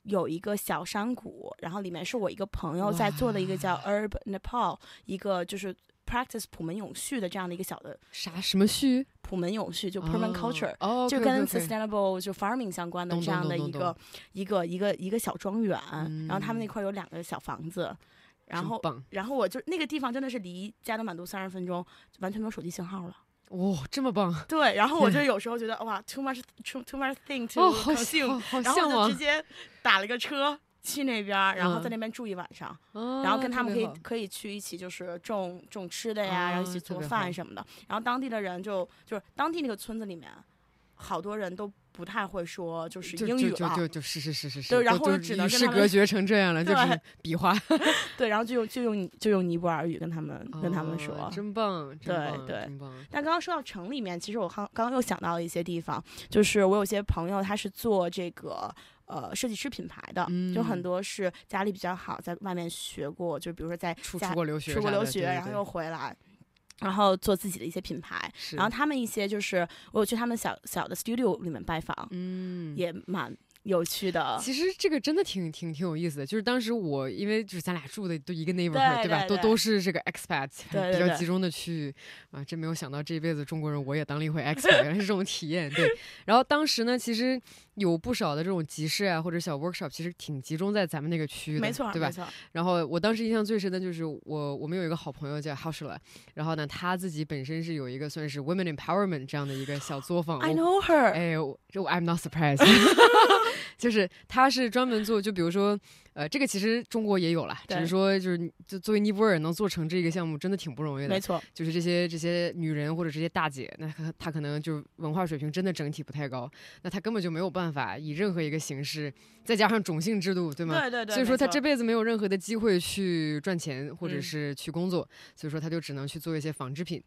有一个小山谷，然后里面是我一个朋友在做的一个叫 Herb Nepal，一个就是 practice 普门永续的这样的一个小的啥什么续？普门永续，就 permanent culture，、哦，就跟 sustainable 就 farming 相关的这样的一个一个一个一个小庄园，然后他们那嗯。块有两个小房子，然后然后我就那个地方真的是离加德满都三十分钟，完全没有手机信号了。哇，这么棒。对，然后我就有时候觉得哇，too much too too much thing to 哦，好 consume，、好好然后我就直，接打了个车去那边，然后在嗯。那边住一晚上，然然后跟他们可以可以去一起就是种种吃的呀，然后一起做饭什么的。然后当地的人就就是当地那个村子里面，好多人都不太会说就是英语了，就就是是是是是，对然后就只能与跟他们世隔绝成这样了，就对是 比划，对，然后就用就用就用尼泊尔语跟他们跟他们哦。说。真棒，真对棒对真棒，但刚刚说到城里面，其实我刚刚刚又想到了一些地方，就是我有些朋友他是做这个呃设计师品牌的，就很嗯。多是家里比较好，在外面学过，就比如说在出出国留学出国留学，然后又回来，然后做自己的一些品牌。然后他们一些就是我有去他们小小的 studio 里面拜访，嗯。也蛮有趣的。其实这个真的挺挺挺有意思的，就是当时我因为就是咱俩住的都一个 neighborhood 对吧？都都是这个 expat，比较集中的区域啊，真没有想到这一辈子中国人我也当了一回 expat，原来是这种体验。对，然后当时呢，其实有不少的这种集市啊或者小 workshop，其实挺集中在咱们那个区域的，没错，对吧没？错，然后我当时印象最深的就是我我们有一个好朋友叫 Hushla，然后呢他自己本身是有一个算是 women empowerment 这样的一个小作坊。I know her，哎，我 I'm not surprised，就是他是专门做，就比如说，呃，这个其实中国也有了，只是说就是就作为尼泊尔能做成这个项目，真的挺不容易的没。错，就是这些这些女人或者这些大姐，那她她可能就文化水平真的整体不太高，那她根本就没有办法以任何一个形式，再加上种姓制度，对吗？对对对，所以说她这辈子没有任何的机会去赚钱或者嗯是去工作，所以说她就只能去做一些纺织品。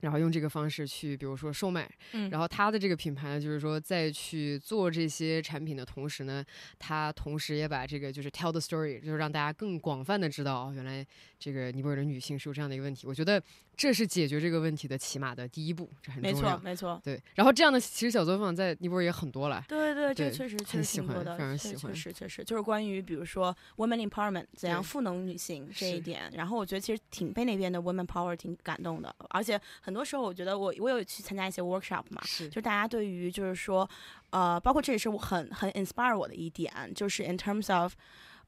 然后用这个方式去，比如说售卖，嗯。然后他的这个品牌呢，就是说在去做这些产品的同时呢，他同时也把这个就是 tell the story，就是让大家更广泛的知道，哦，原来这个尼泊尔的女性是有这样的一个问题。我觉得这是解决这个问题的起码的第一步，这很没重要错。没错，对，然后这样的其实小作坊在尼泊尔也很多了。对对，这确实确很喜欢实挺多的，确非常喜欢确实确实就是关于比如说 women empowerment 怎样赋能女性这一点，然后我觉得其实挺被那边的 women power 挺感动的，而且很多时候我觉得我我有去参加一些 workshop 嘛，是就大家对于就是说，呃，包括这也是我很很 inspire 我的一点，就是 in terms of。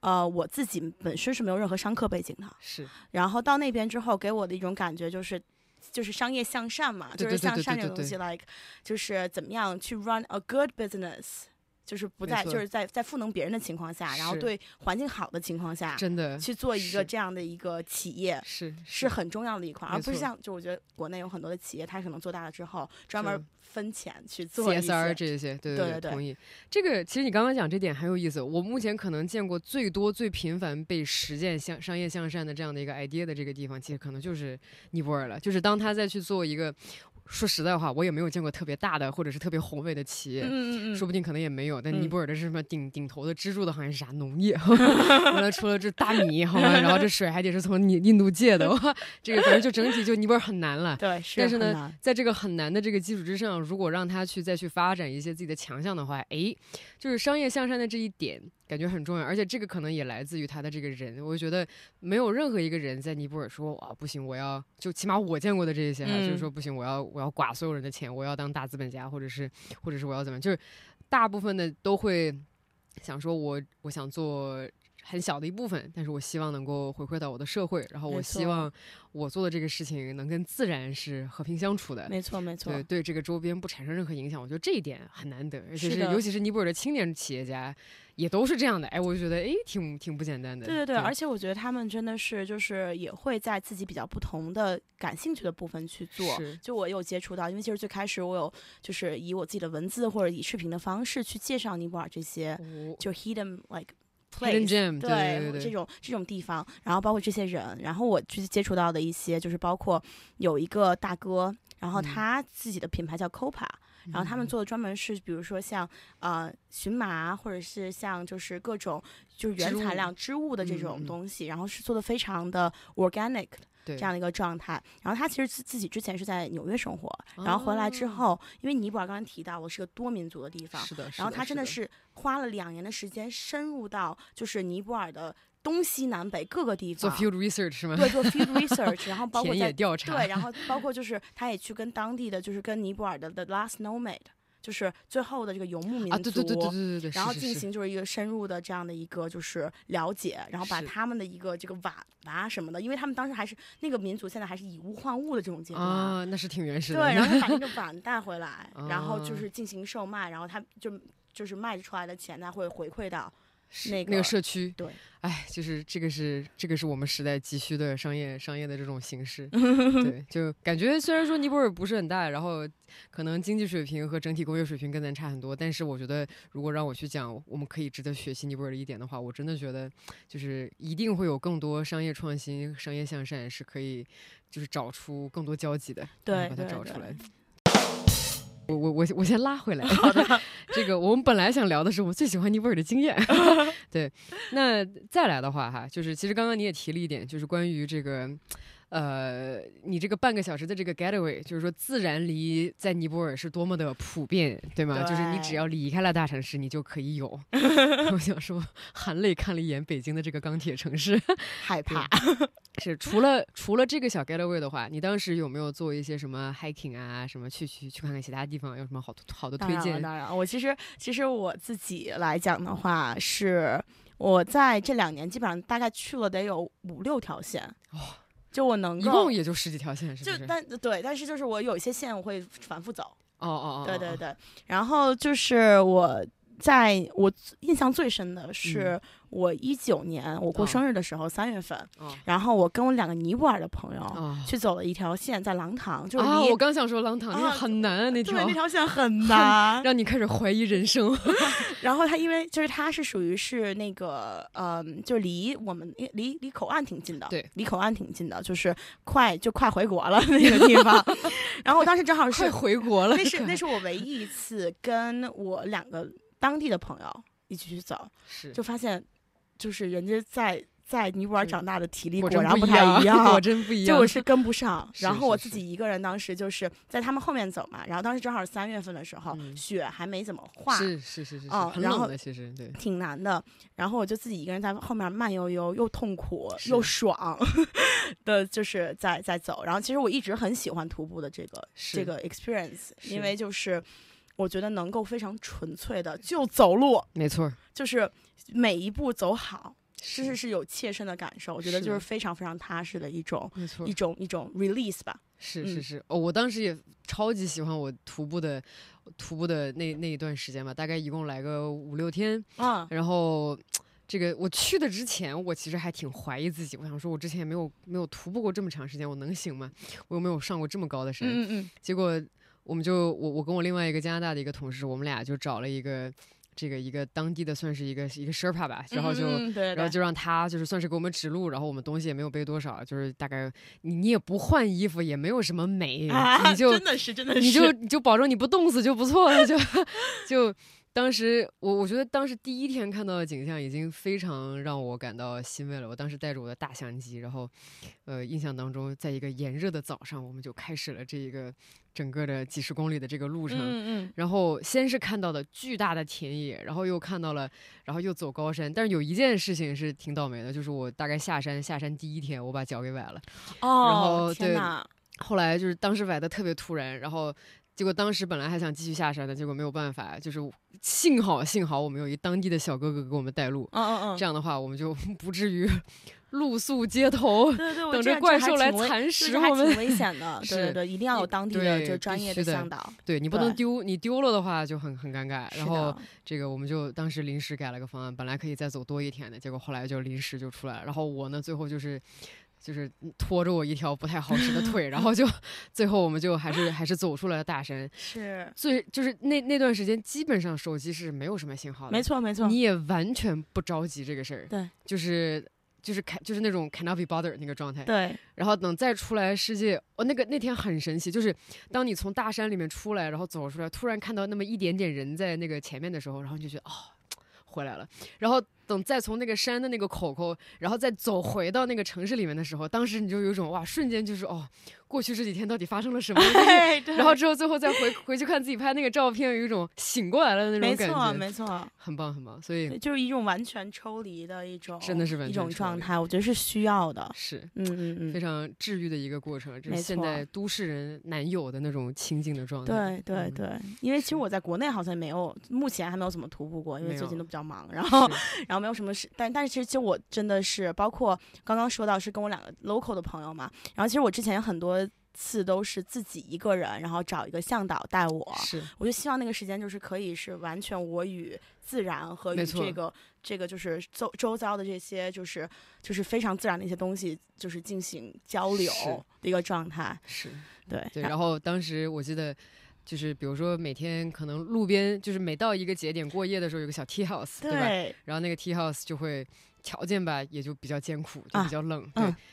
呃，我自己本身是没有任何商科背景的，是，然后到那边之后，给我的一种感觉就是，就是商业向善嘛，就是向善这种东西，like 就是怎么样去 run a good business，就是不在就是在在赋能别人的情况下，然后对环境好的情况下，真的去做一个这样的一个企业。是是很重要的一块，而不是像就我觉得国内有很多的企业，它可能做大了之后专门分钱去做一 CSR 些这些，对对对对同意。这个其实你刚刚讲这点很有意思。我目前可能见过最多、最频繁被实践向商业向善的这样的一个 idea 的这个地方，其实可能就是尼泊尔了。就是当他再去做一个，说实在话，我也没有见过特别大的或者是特别宏伟的企业。嗯嗯嗯说不定可能也没有，但尼嗯泊尔的是什么顶顶头的支柱的好像是啥？农业，完了除了这大米，好吗？然后这水还得是从印印度借的，哇，这个反正就整体就尼泊尔很难了。对，是但是呢在这个很难的这个基础之上，如果让他去再去发展一些自己的强项的话，诶，就是商业向善的这一点感觉很重要，而且这个可能也来自于他的这个人。我觉得没有任何一个人在尼泊尔说啊不行，我要就起码我见过的这一些哈，嗯就是说不行，我要我要刮所有人的钱，我要当大资本家，或者是或者是我要怎么样，就是大部分的都会想说我我想做。很小的一部分，但是我希望能够回馈到我的社会，然后我希望我做的这个事情能跟自然是和平相处的。没错没错对，对这个周边不产生任何影响，我觉得这一点很难得，而且是是尤其是尼泊尔的青年企业家也都是这样的，哎，我就觉得哎挺挺不简单的。对对对，而且我觉得他们真的是就是也会在自己比较不同的感兴趣的部分去做。是就我有接触到，因为其实最开始我有就是以我自己的文字或者以视频的方式去介绍尼泊尔这些哦就 hidden like place，gem，对对对这种这种地方，然后包括这些人，然后我去接触到的一些就是包括有一个大哥，然后嗯他自己的品牌叫 Copa，、然后他们做的专门是比如说像呃荨麻或者是像就是各种就是原材料织物的这种东西，然后是做的非常的 organic 对。这样的一个状态。然后他其实自自己之前是在纽约生活，然后回来之哦后，因为尼泊尔刚刚提到我是个多民族的地方，是的，然后他真的是是花了两年的时间深入到就是尼泊尔的东西南北各个地方做方。field research 是吗？对，做 field research，然后包括在调查，对，然后包括就是他也去跟当地的，就是跟尼泊尔的 The Last Nomad，就是最后的这个游牧民族，啊，对对对对对对对，然后进行就是一个深入的这样的一个就是了解，然后把他们的一个这个瓦瓦什么的，因为他们当时还是那个民族现在还是以物换物的这种阶段。啊，那是挺原始的。对，然后把那个 碗带回来，然后就哦是进行售卖，然后他就就是卖出来的钱呢会回馈到是那个那个社区，对，哎，就是这个是这个是我们时代急需的商业商业的这种形式，对，就感觉虽然说尼泊尔不是很大，然后可能经济水平和整体工业水平跟咱差很多，但是我觉得如果让我去讲我们可以值得学习尼泊尔的一点的话，我真的觉得就是一定会有更多商业创新、商业向善是可以就是找出更多交集的，对把它对对对找出来。我我我我先拉回来。好的，这个我们本来想聊的是我最喜欢尼泊尔的经验。对，那再来的话哈，就是其实刚刚你也提了一点，就是关于这个。呃，你这个半个小时的这个 getaway，就是说自然离在尼泊尔是多么的普遍，对吗？就是你只要离开了大城市，你就可以有。我想说，含泪看了一眼北京的这个钢铁城市，害怕。是除了除了这个小 getaway 的话，你当时有没有做一些什么 hiking 啊，什么去去去看看其他地方，有什么好好的当然了，推荐？当然了，我其实其实我自己来讲的话，是我在这两年基本上大概去了得有五六条线。就我能一够共也就十几条线，是不？就但对，但是就是我有一些线我会反复走。哦哦哦，哦，对对对，然后就是我在我印象最深的是我一九年我过生日的时候，三、月份，哦然后我跟我两个尼泊尔的朋友、哦去走了一条线，在廊塘，就是我刚想说廊塘那个啊很难啊，那对条那条线很难。让你开始怀疑人生。然后他因为就是他是属于是那个嗯，就离我们离离口岸挺近的，对，离口岸挺近的，就是快就快回国了那个地方。然后我当时正好是回国了，那是那是我唯一一次跟我两个当地的朋友一起去走，是就发现就是人家在在尼泊尔长大的体力果然不太，一样，果真不一样。就我是跟不上，然后我自己一个人当时就是在他们后面走嘛，然后当时正好是三月份的时候，嗯雪还没怎么化，是是是是哦然后冷的，其实对。挺难的。然后我就自己一个人在后面慢悠悠，又痛苦又爽 的，就是在在走。然后其实我一直很喜欢徒步的这个这个 experience，因为就是我觉得能够非常纯粹的就走路，没错儿，就是每一步走好，是是是有切身的感受。我觉得就是非常非常踏实的一种没错一，种一种 release 吧。嗯是是是。哦，我当时也超级喜欢我徒步的徒步的那那一段时间吧，大概一共来个五六天，啊，然后。这个我去的之前，我其实还挺怀疑自己。我想说，我之前也没有没有徒步过这么长时间，我能行吗？我又没有上过这么高的山。嗯嗯结果我们就我我跟我另外一个加拿大的一个同事，我们俩就找了一个这个一个当地的算是一个一个 Sherpa 吧，然后就。然后就让他就是算是给我们指路，然后我们东西也没有背多少，就是大概你你也不换衣服，也没有什么美，啊，你就真的是真的是，你就你就保证你不冻死就不错了，就 就当时我我觉得当时第一天看到的景象已经非常让我感到欣慰了。我当时带着我的大相机，然后呃印象当中，在一个炎热的早上，我们就开始了这一个整个的几十公里的这个路程。嗯嗯然后先是看到了巨大的田野，然后又看到了，然后又走高山。但是有一件事情是挺倒霉的，就是我大概下山下山第一天，我把脚给崴了。哦，然后对，后来就是当时崴的特别突然，然后结果当时本来还想继续下山的，结果没有办法，就是幸好幸好我们有一当地的小哥哥给我们带路，嗯嗯嗯，这样的话我们就 不至于露宿街头，对对，等着怪兽来蚕食我们，挺危险的。对对对，一定要有当地的就专业的向导，对你不能丢，你丢了的话就很很尴尬。然后这个我们就当时临时改了个方案，本来可以再走多一天的，结果后来就临时就出来了。然后我呢，最后就是。就是拖着我一条不太好使的腿，然后就最后我们就还是还是走出了大山。是，最就是那那段时间基本上手机是没有什么信号的。没错没错。你也完全不着急这个事儿。对。就是就是开就是那种 cannot be bothered 那个状态。对。然后等再出来世界，哦，那个那天很神奇，就是当你从大山里面出来，然后走出来，突然看到那么一点点人在那个前面的时候，然后你就觉得哦，回来了，然后。等再从那个山的那个口口，然后再走回到那个城市里面的时候，当时你就有一种哇，瞬间就是哦。过去这几天到底发生了什么？然后之后最后再回回去看自己拍那个照片，有一种醒过来了的那种感觉。没错，没错，很棒很棒。所以就是一种完全抽离的一种，真的是一种状态。我觉得是需要的。是，嗯嗯嗯，非常治愈的一个过程。这是现在都市人难有的那种清静的状态。对对对，因为其实我在国内好像没有，目前还没有怎么徒步过，因为最近都比较忙。然后 然后没有什么事，但但是其实其实我真的是，包括刚刚说到是跟我两个 local 的朋友嘛。然后其实我之前很多。次都是自己一个人，然后找一个向导带我。是，我就希望那个时间就是可以是完全我与自然和与这个这个就是周周遭的这些就是就是非常自然的一些东西就是进行交流的一个状态。是，对对。然后当时我记得就是比如说每天可能路边就是每到一个节点过夜的时候有个小 tea house，对吧？然后那个 tea house 就会。条件吧，也就比较艰苦，就比较冷。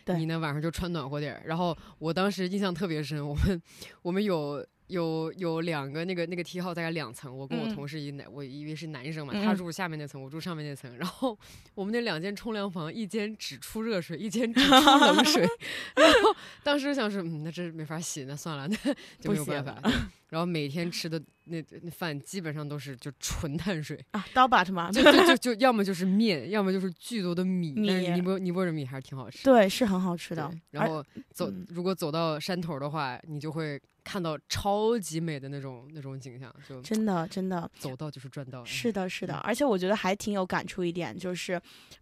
对，你呢晚上就穿暖和点儿。然后我当时印象特别深，我们我们有有有两个那个那个梯号大概两层，我跟我同事一男，我以为是男生嘛，他住下面那层，我住上面那层。然后我们那两间冲凉房，一间只出热水，一间只出冷水。然后当时想说，嗯，那这没法洗，那算了，那就没有办法。然后每天吃的那那饭基本上都是就纯碳水啊，刀把它嘛，就就就就要么就是面，要么就是巨多的米。米尼泊尼泊尔米还是挺好吃。对，是很好吃的。然后走，如果走到山头的话，你就会看到超级美的那种那种景象，就真的真的走到就是赚到。是的，是的。而且我觉得还挺有感触一点，就是，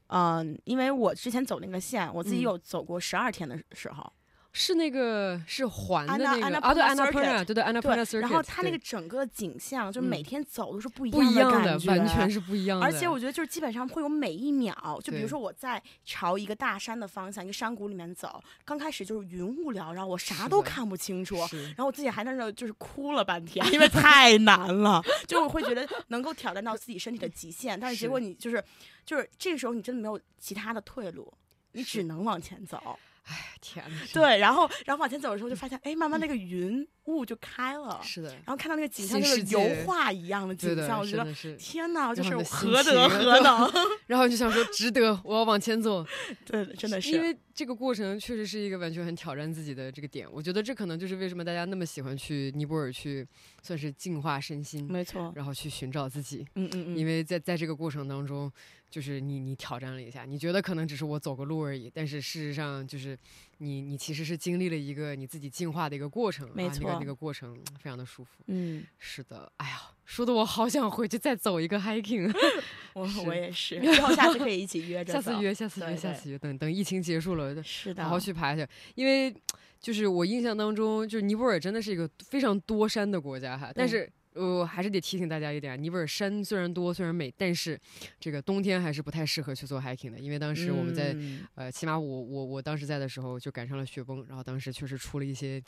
嗯，因为我之前走那个线，我自己有走过十二天的时候。是那个是环的那个啊，对安娜普纳，对对安娜普。然后它那个整个景象，就每天走都是不一样的完全是不一样的。而且我觉得就是基本上会有每一秒，就比如说我在朝一个大山的方向，一个山谷里面走，刚开始就是云雾缭绕，我啥都看不清楚，然后我自己还在那就是哭了半天，因为太难了，就我会觉得能够挑战到自己身体的极限，但是结果你就是就是这个时候你真的没有其他的退路，你只能往前走。哎，天呐！对，然后，然后往前走的时候，就发现，哎，慢慢那个云雾就开了。是的。然后看到那个景象，就是油画一样的景象，我觉得天哪，就是何德何能？然后就想说，值得，我要往前走。对，真的是。因为这个过程确实是一个完全很挑战自己的这个点。我觉得这可能就是为什么大家那么喜欢去尼泊尔去，算是净化身心。没错。然后去寻找自己。嗯嗯嗯。因为在在这个过程当中。就是你，你挑战了一下，你觉得可能只是我走个路而已，但是事实上就是你，你其实是经历了一个你自己进化的一个过程，没错，那个过程非常的舒服。嗯，是的，哎呀，说的我好想回去再走一个 hiking。我我也是，然后下次可以一起约着。下次约，下次约，下次约，等等疫情结束了，是的，好好去爬去。因为就是我印象当中，就是尼泊尔真的是一个非常多山的国家哈，但是。呃，还是得提醒大家一点，尼泊尔山虽然多，虽然美，但是这个冬天还是不太适合去做 hiking 的，因为当时我们在呃，起码我我我当时在的时候就赶上了雪崩，然后当时确实出了一些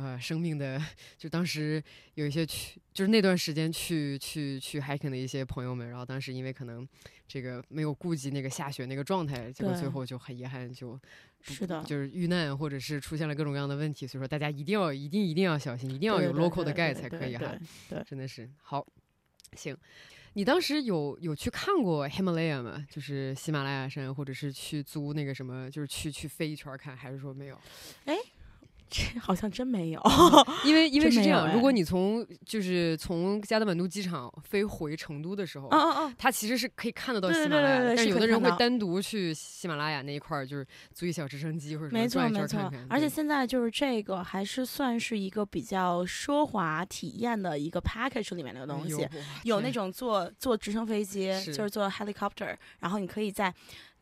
呃生命的，就当时有一些去，就是那段时间去去去 hiking 的一些朋友们，然后当时因为可能这个没有顾及那个下雪那个状态，结果最后就很遗憾就。是的，就是遇难或者是出现了各种各样的问题，所以说大家一定要一定一定要小心，一定要有 local 的 guide 才可以哈。对，真的是好。行，你当时有有去看过 Himalaya 吗？就是喜马拉雅山，或者是去租那个什么，就是去去飞一圈看，还是说没有？哎，这 好像真没有。因为因为是这样，如果你从就是从加德满都机场飞回成都的时候，它其实是可以看得到对喜马拉雅的，对对对但是有的人会单独去喜马拉雅那一块儿，就是租一小直升机或者什么没错转一圈没错儿看看。。而且现在就是这个还是算是一个比较奢华体验的一个 package 里面的东西。有那种坐坐直升飞机，是就是坐 helicopter，然后你可以在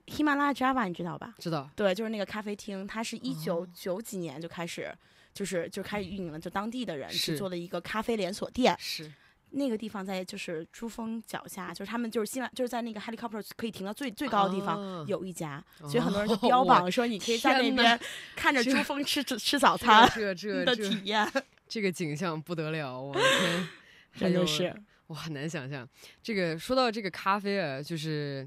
喜马拉雅 Java 你知道吧？知道对，就是那个咖啡厅，它是一九哦九几年就开始，就是就开始运营了，就当地的人是去做了一个咖啡连锁店。是那个地方在就是珠峰脚下，就是他们就是希望就是在那个 helicopter 可以停到最最高的地方、啊有一家，所以很多人就哦 标榜说你可以在那边看着珠峰吃吃吃早这餐这这的这体验，这个景象不得了，我的天，真的是我很难想象。这个说到这个咖啡啊，就是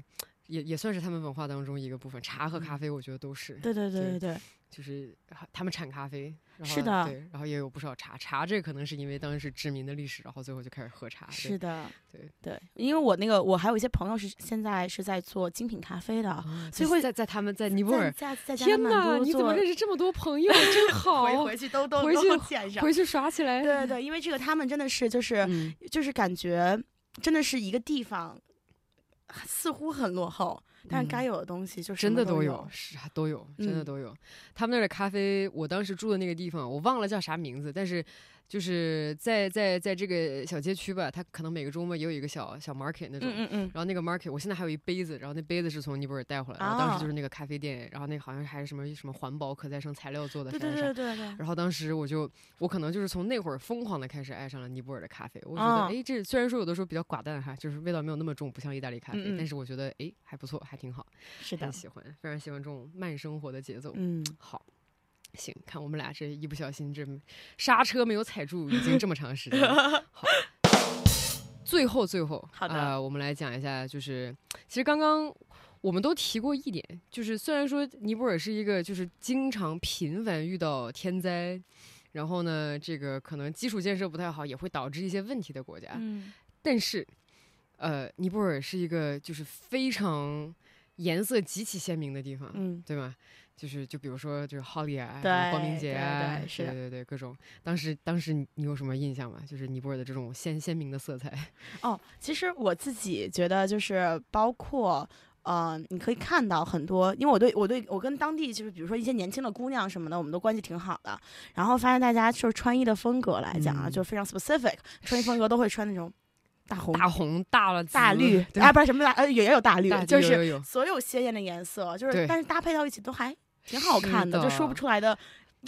也也算是他们文化当中一个部分，茶和咖啡我觉得都是，对对对对就是他们产咖啡，然后是的对，然后也有不少茶，茶这可能是因为当时殖民的历史，然后最后就开始喝茶，是的，对对，因为我那个我还有一些朋友是现在是在做精品咖啡的，啊所以会在在他们在尼泊尔，在在在加天德满都你怎么做认识这么多朋友？真 好，回回去都 都回去都见上。回去耍起来，对对对，因为这个他们真的是就是、嗯，就是感觉真的是一个地方，似乎很落后，但是该嗯有的东西就是真的都有。是啊都有，真的嗯都有。他们那儿的咖啡，我当时住的那个地方，我忘了叫啥名字，但是就是在在在这个小街区吧，它可能每个周末也有一个小小 market 那种。嗯嗯嗯，然后那个 market，我现在还有一杯子，然后那杯子是从尼泊尔带回来的，然后当啊时就是那个咖啡店，然后那个好像还是什么什么环保可再生材料做的，对对对对对。然后当时我就，我可能就是从那会儿疯狂的开始爱上了尼泊尔的咖啡。我觉得，啊哎、这虽然说有的时候比较寡淡哈，就是味道没有那么重，不像意大利咖啡，嗯嗯但是我觉得，哎，还不错，还挺好，是的很，喜欢，非常喜欢这种慢生活的节奏。嗯，好，行，看我们俩这一不小心这刹车没有踩住，已经这么长时间了。好，最后最后，好的呃，我们来讲一下，就是其实刚刚。我们都提过一点，就是虽然说尼泊尔是一个就是经常频繁遇到天灾，然后呢，这个可能基础建设不太好，也会导致一些问题的国家，嗯，但是，呃，尼泊尔是一个就是非常颜色极其鲜明的地方，嗯，对吧？就是就比如说就是 Holi 啊，对什么光明节对啊，对是对对对，各种。当时当时你你有什么印象吗？就是尼泊尔的这种鲜鲜明的色彩。哦，其实我自己觉得就是包括。呃，你可以看到很多，因为我对我对我跟当地就是比如说一些年轻的姑娘什么的，我们都关系挺好的。然后发现大家就是穿衣的风格来讲啊，嗯就非常 specific，穿衣风格都会穿那种大红、大红大了大绿对啊，不是什么大，呃，也也有大绿大，就是所有鲜艳的颜色，就是但是搭配到一起都还挺好看是的，就说不出来的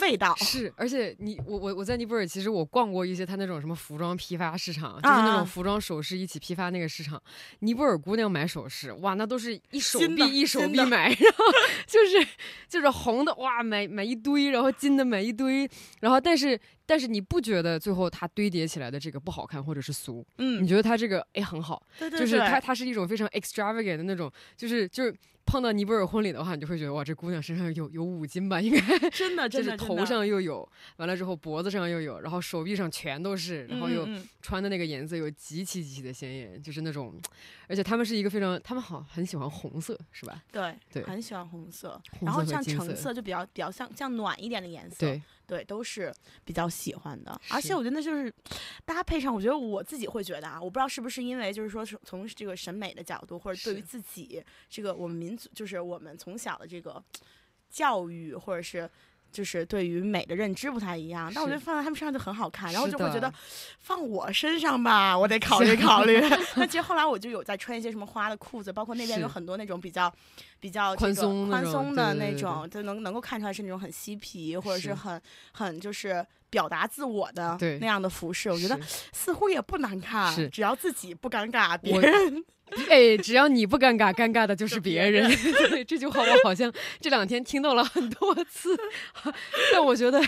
味道。是，而且你我我我在尼泊尔，其实我逛过一些他那种什么服装批发市场，就是那啊种服装首饰一起批发那个市场。尼泊尔姑娘买首饰，哇，那都是一手新的臂一手新的臂买，然后 就是就是红的哇买买一堆，然后金的买一堆，然后但是但是你不觉得最后它堆叠起来的这个不好看或者是俗？嗯你嗯，觉得它这个哎很好，对对就是它它是一种非常 extravagant 的那种，就是就是。碰到尼泊尔婚礼的话，你就会觉得哇，这姑娘身上有有五斤吧，应该。真的 就是头上又有，完了之后脖子上又有，然后手臂上全都是，然后又穿的那个颜色又极其极其的鲜艳，就是那种，而且他们是一个非常，他们好很喜欢红色，是吧？对对很喜欢红色，然后像橙色就比较比较像像暖一点的颜色，对，对，都是比较喜欢的。而且我觉得就是搭配上，我觉得我自己会觉得啊，我不知道是不是因为就是说是从这个审美的角度，或者对于自己这个我们民族，就是我们从小的这个教育，或者是。就是对于美的认知不太一样，但我觉得放在他们身上就很好看，然后就会觉得放我身上吧，我得考虑考虑。那其实后来我就有在穿一些什么花的裤子，包括那边有很多那种比较比较宽松宽松的那种，就能能够看出来是那种很嬉皮或者是是。很很就是表达自我的对。那样的服饰，我觉得似乎也不难看，是。只要自己不尴尬，别人。哎，只要你不尴尬，尴尬的就是就别别人。对，这句话我好像这两天听到了很多次，但我觉得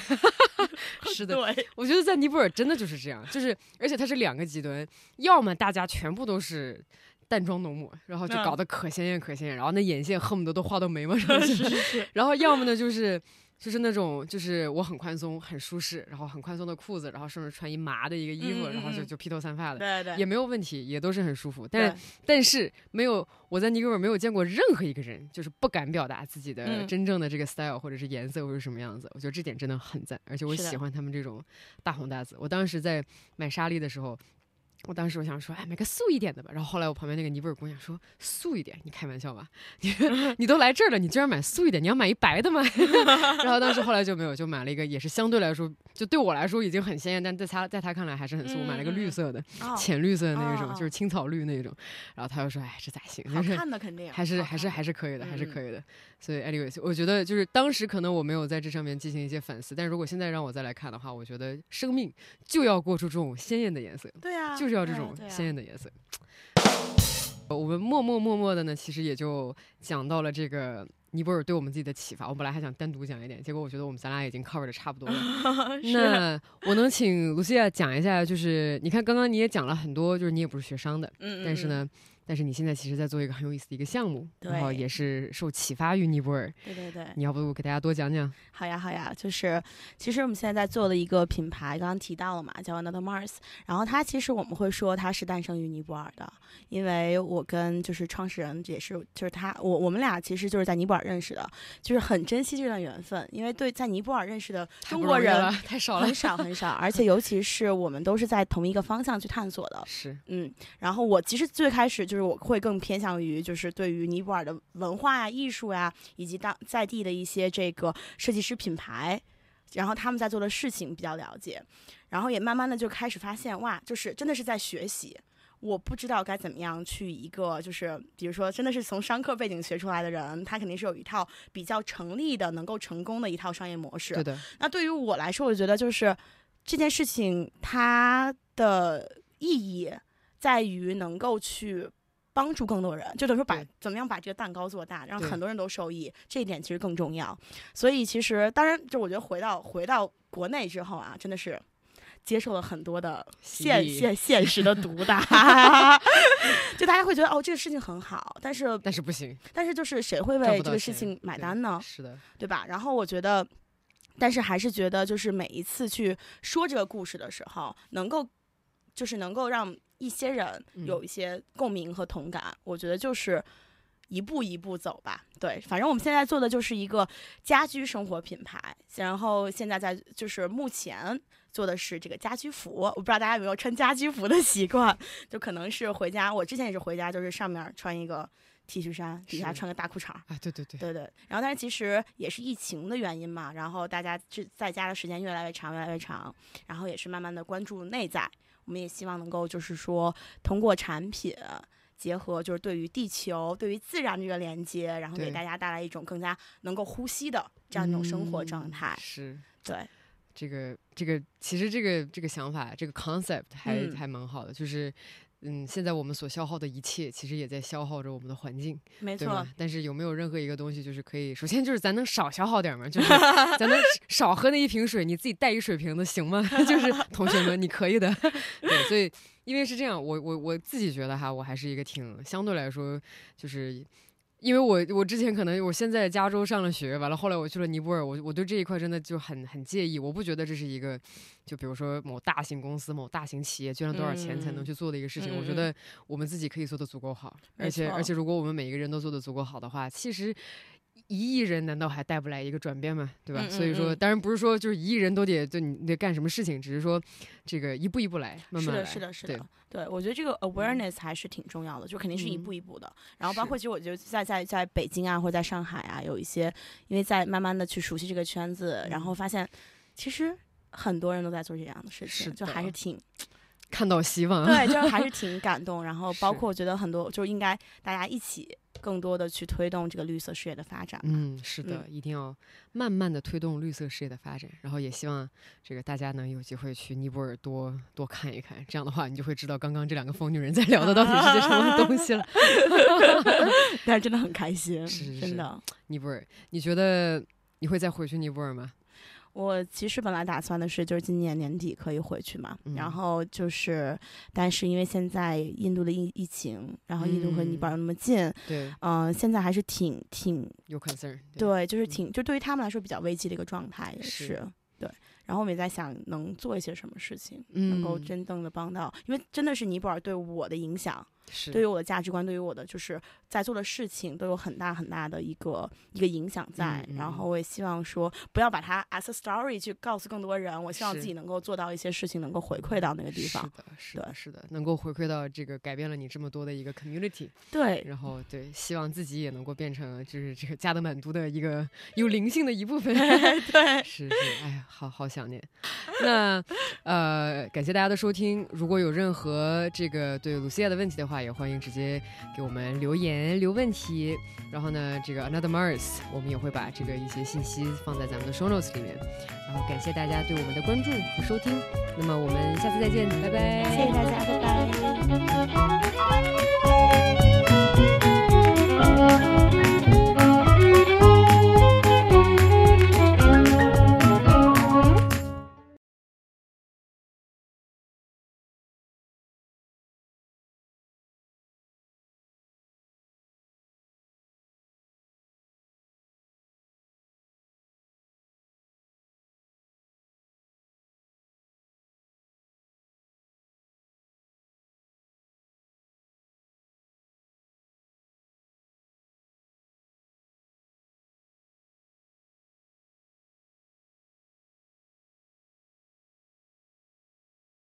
是的，对，我觉得在尼泊尔真的就是这样，就是而且它是两个极端，要么大家全部都是。淡妆浓抹，然后就嗯。搞得可鲜艳可鲜艳，然后那眼线恨不得都画到眉毛上去。然后要么呢就是就是那种，就是我很宽松、很舒适，然后很宽松的裤子，然后甚至穿一麻的一个衣服，然后就就披头散发的，对对也没有问题，也都是很舒服。但但是没有我在尼泊尔没有见过任何一个人就是不敢表达自己的嗯真正的这个 style 或者是颜色或者什么样子。我觉得这点真的很赞，而且我喜欢他们这种大红大紫。我当时在买纱丽的时候。我当时我想说，哎，买个素一点的吧。然后后来我旁边那个尼泊尔姑娘说，素一点，你开玩笑吧？你 你都来这儿了，你居然买素一点？你要买一白的吗？然后当时后来就没有，就买了一个，也是相对来说，就对我来说已经很鲜艳，但在他在他看来还是很素。我买了个绿色的，哦浅绿色的那种，就是青草绿那种。然后他又说：“哎，这咋行？好看的肯定还是还是还是可以的，还是嗯可以的。所以，anyways，我觉得就是当时可能我没有在这上面进行一些反思，但如果现在让我再来看的话，我觉得生命就要过出这种鲜艳的颜色，对啊，就是要这种鲜艳的颜色。我们默默默默的呢，其实也就讲到了这个尼泊尔对我们自己的启发。我本来还想单独讲一点，结果我觉得我们咱俩已经 cover 的差不多了。那我能请卢西亚讲一下，就是你看刚刚你也讲了很多，就是你也不是学商的，嗯，但是呢，但是你现在其实在做一个很有意思的一个项目，然后也是受启发于尼泊尔。嗯，对对对，你要不给大家多讲讲？好呀，好呀，就是其实我们现在在做的一个品牌，刚刚提到了嘛，叫 Another Mars。然后它其实我们会说它是诞生于尼泊尔的，因为我跟就是创始人也是，就是他，我我们俩其实就是在尼泊尔认识的，就是很珍惜这段缘分，因为对在尼泊尔认识的中国人太少了很。少很少，而且尤其是我们都是在同一个方向去探索的，是，嗯，然后我其实最开始就是我会更偏向于就是对于尼泊尔的文化呀、艺术呀，以及当在地的一些这个设计师品牌，然后他们在做的事情比较了解，然后也慢慢的就开始发现哇，就是真的是在学习。我不知道该怎么样去一个，就是比如说，真的是从商科背景学出来的人，他肯定是有一套比较成立的、能够成功的一套商业模式。对的，那对于我来说，我觉得就是这件事情它的意义在于能够去帮助更多人，就等于说把怎么样把这个蛋糕做大，让很多人都受益，这一点其实更重要。所以其实当然，就我觉得回到回到国内之后啊，真的是。接受了很多的现现现实的毒打，就大家会觉得哦这个事情很好，但是但是不行，但是就是谁会为这个事情买单呢？是的，对吧？然后我觉得，但是还是觉得，就是每一次去说这个故事的时候，能够就是能够让一些人嗯。有一些共鸣和同感，我觉得就是。一步一步走吧，对，反正我们现在做的就是一个家居生活品牌，然后现在在就是目前做的是这个家居服，我不知道大家有没有穿家居服的习惯，就可能是回家，我之前也是回家，就是上面穿一个 T 恤衫，底下穿个大裤衩儿，啊，对对对，对对，然后但是其实也是疫情的原因嘛，然后大家这在家的时间越来越长，越来越长，然后也是慢慢的关注内在，我们也希望能够就是说通过产品结合就是对于地球、对于自然这个连接，然后给大家带来一种更加能够呼吸的这样一种生活状嗯态。是对，这个这个，其实这个这个想法，这个 concept 还、嗯还蛮好的，就是。嗯，现在我们所消耗的一切，其实也在消耗着我们的环境，没错？但是有没有任何一个东西，就是可以，首先就是咱能少消耗点儿嘛，就是 咱能少喝那一瓶水，你自己带一水瓶子行吗？就是同学们，你可以的。对，所以因为是这样，我我我自己觉得哈，我还是一个挺相对来说就是。因为我我之前可能我先在加州上了学，完了后来我去了尼泊尔，我我对这一块真的就很很介意，我不觉得这是一个，就比如说某大型公司、某大型企业捐了多少钱才能嗯去做的一个事情，我觉得我们自己可以做的足够好，而且而且如果我们每一个人都做的足够好的话，其实。一亿人难道还带不来一个转变吗？对吧？嗯嗯所以说，嗯当然不是说就是一亿人都得就你得干什么事情，只是说这个一步一步来，慢是的，慢来。是的，是对的，对，我觉得这个 awareness 还是挺重要的，就肯定是一嗯步一步的。然后包括其实我觉得在在在北京啊，或者在上海啊，有一些因为在慢慢的去熟悉这个圈子，然后嗯发现其实很多人都在做这样的事是情，就还是挺看到希望。对，就还是挺感动。然后包括我觉得很多就是应该大家一起更多的去推动这个绿色事业的发展。嗯，是的，一定要慢慢的推动绿色事业的发展，然后也希望这个大家能有机会去尼泊尔多多看一看，这样的话你就会知道刚刚这两个疯女人在聊的到底是些什么东西了。但是真的很开心，是是是真的。尼泊尔，你觉得你会再回去尼泊尔吗？我其实本来打算的是，就是今年年底可以回去嘛，嗯。然后就是，但是因为现在印度的疫疫情，然后印度和尼泊尔那么近，对，嗯、现在还是挺挺有 concern，对，就是嗯。挺就对于他们来说比较危机的一个状态，也是是对。然后我们也在想，能做一些什么事情，能够嗯。真正的帮到，因为真的是尼泊尔对我的影响，是对于我的价值观，对于我的就是在做的事情都有很大很大的一个一个影响在。然后我也希望说，不要把它 as a story 去告诉更多人。我希望自己能够做到一些事情，能够回馈到那个地方。是的，是的，是的，能够回馈到这个改变了你这么多的一个 community，对，然后对，希望自己也能够变成就是这个加德满都的一个有灵性的一部分。对，是是，哎呀，好好想念。那呃，感谢大家的收听。如果有任何这个对鲁西亚的问题的话，也欢迎直接给我们留言留问题。然后呢，这个 Another Mars，我们也会把这个一些信息放在咱们的 show notes 里面。然后感谢大家对我们的关注和收听。那么我们下次再见，拜拜。谢谢大家，拜拜。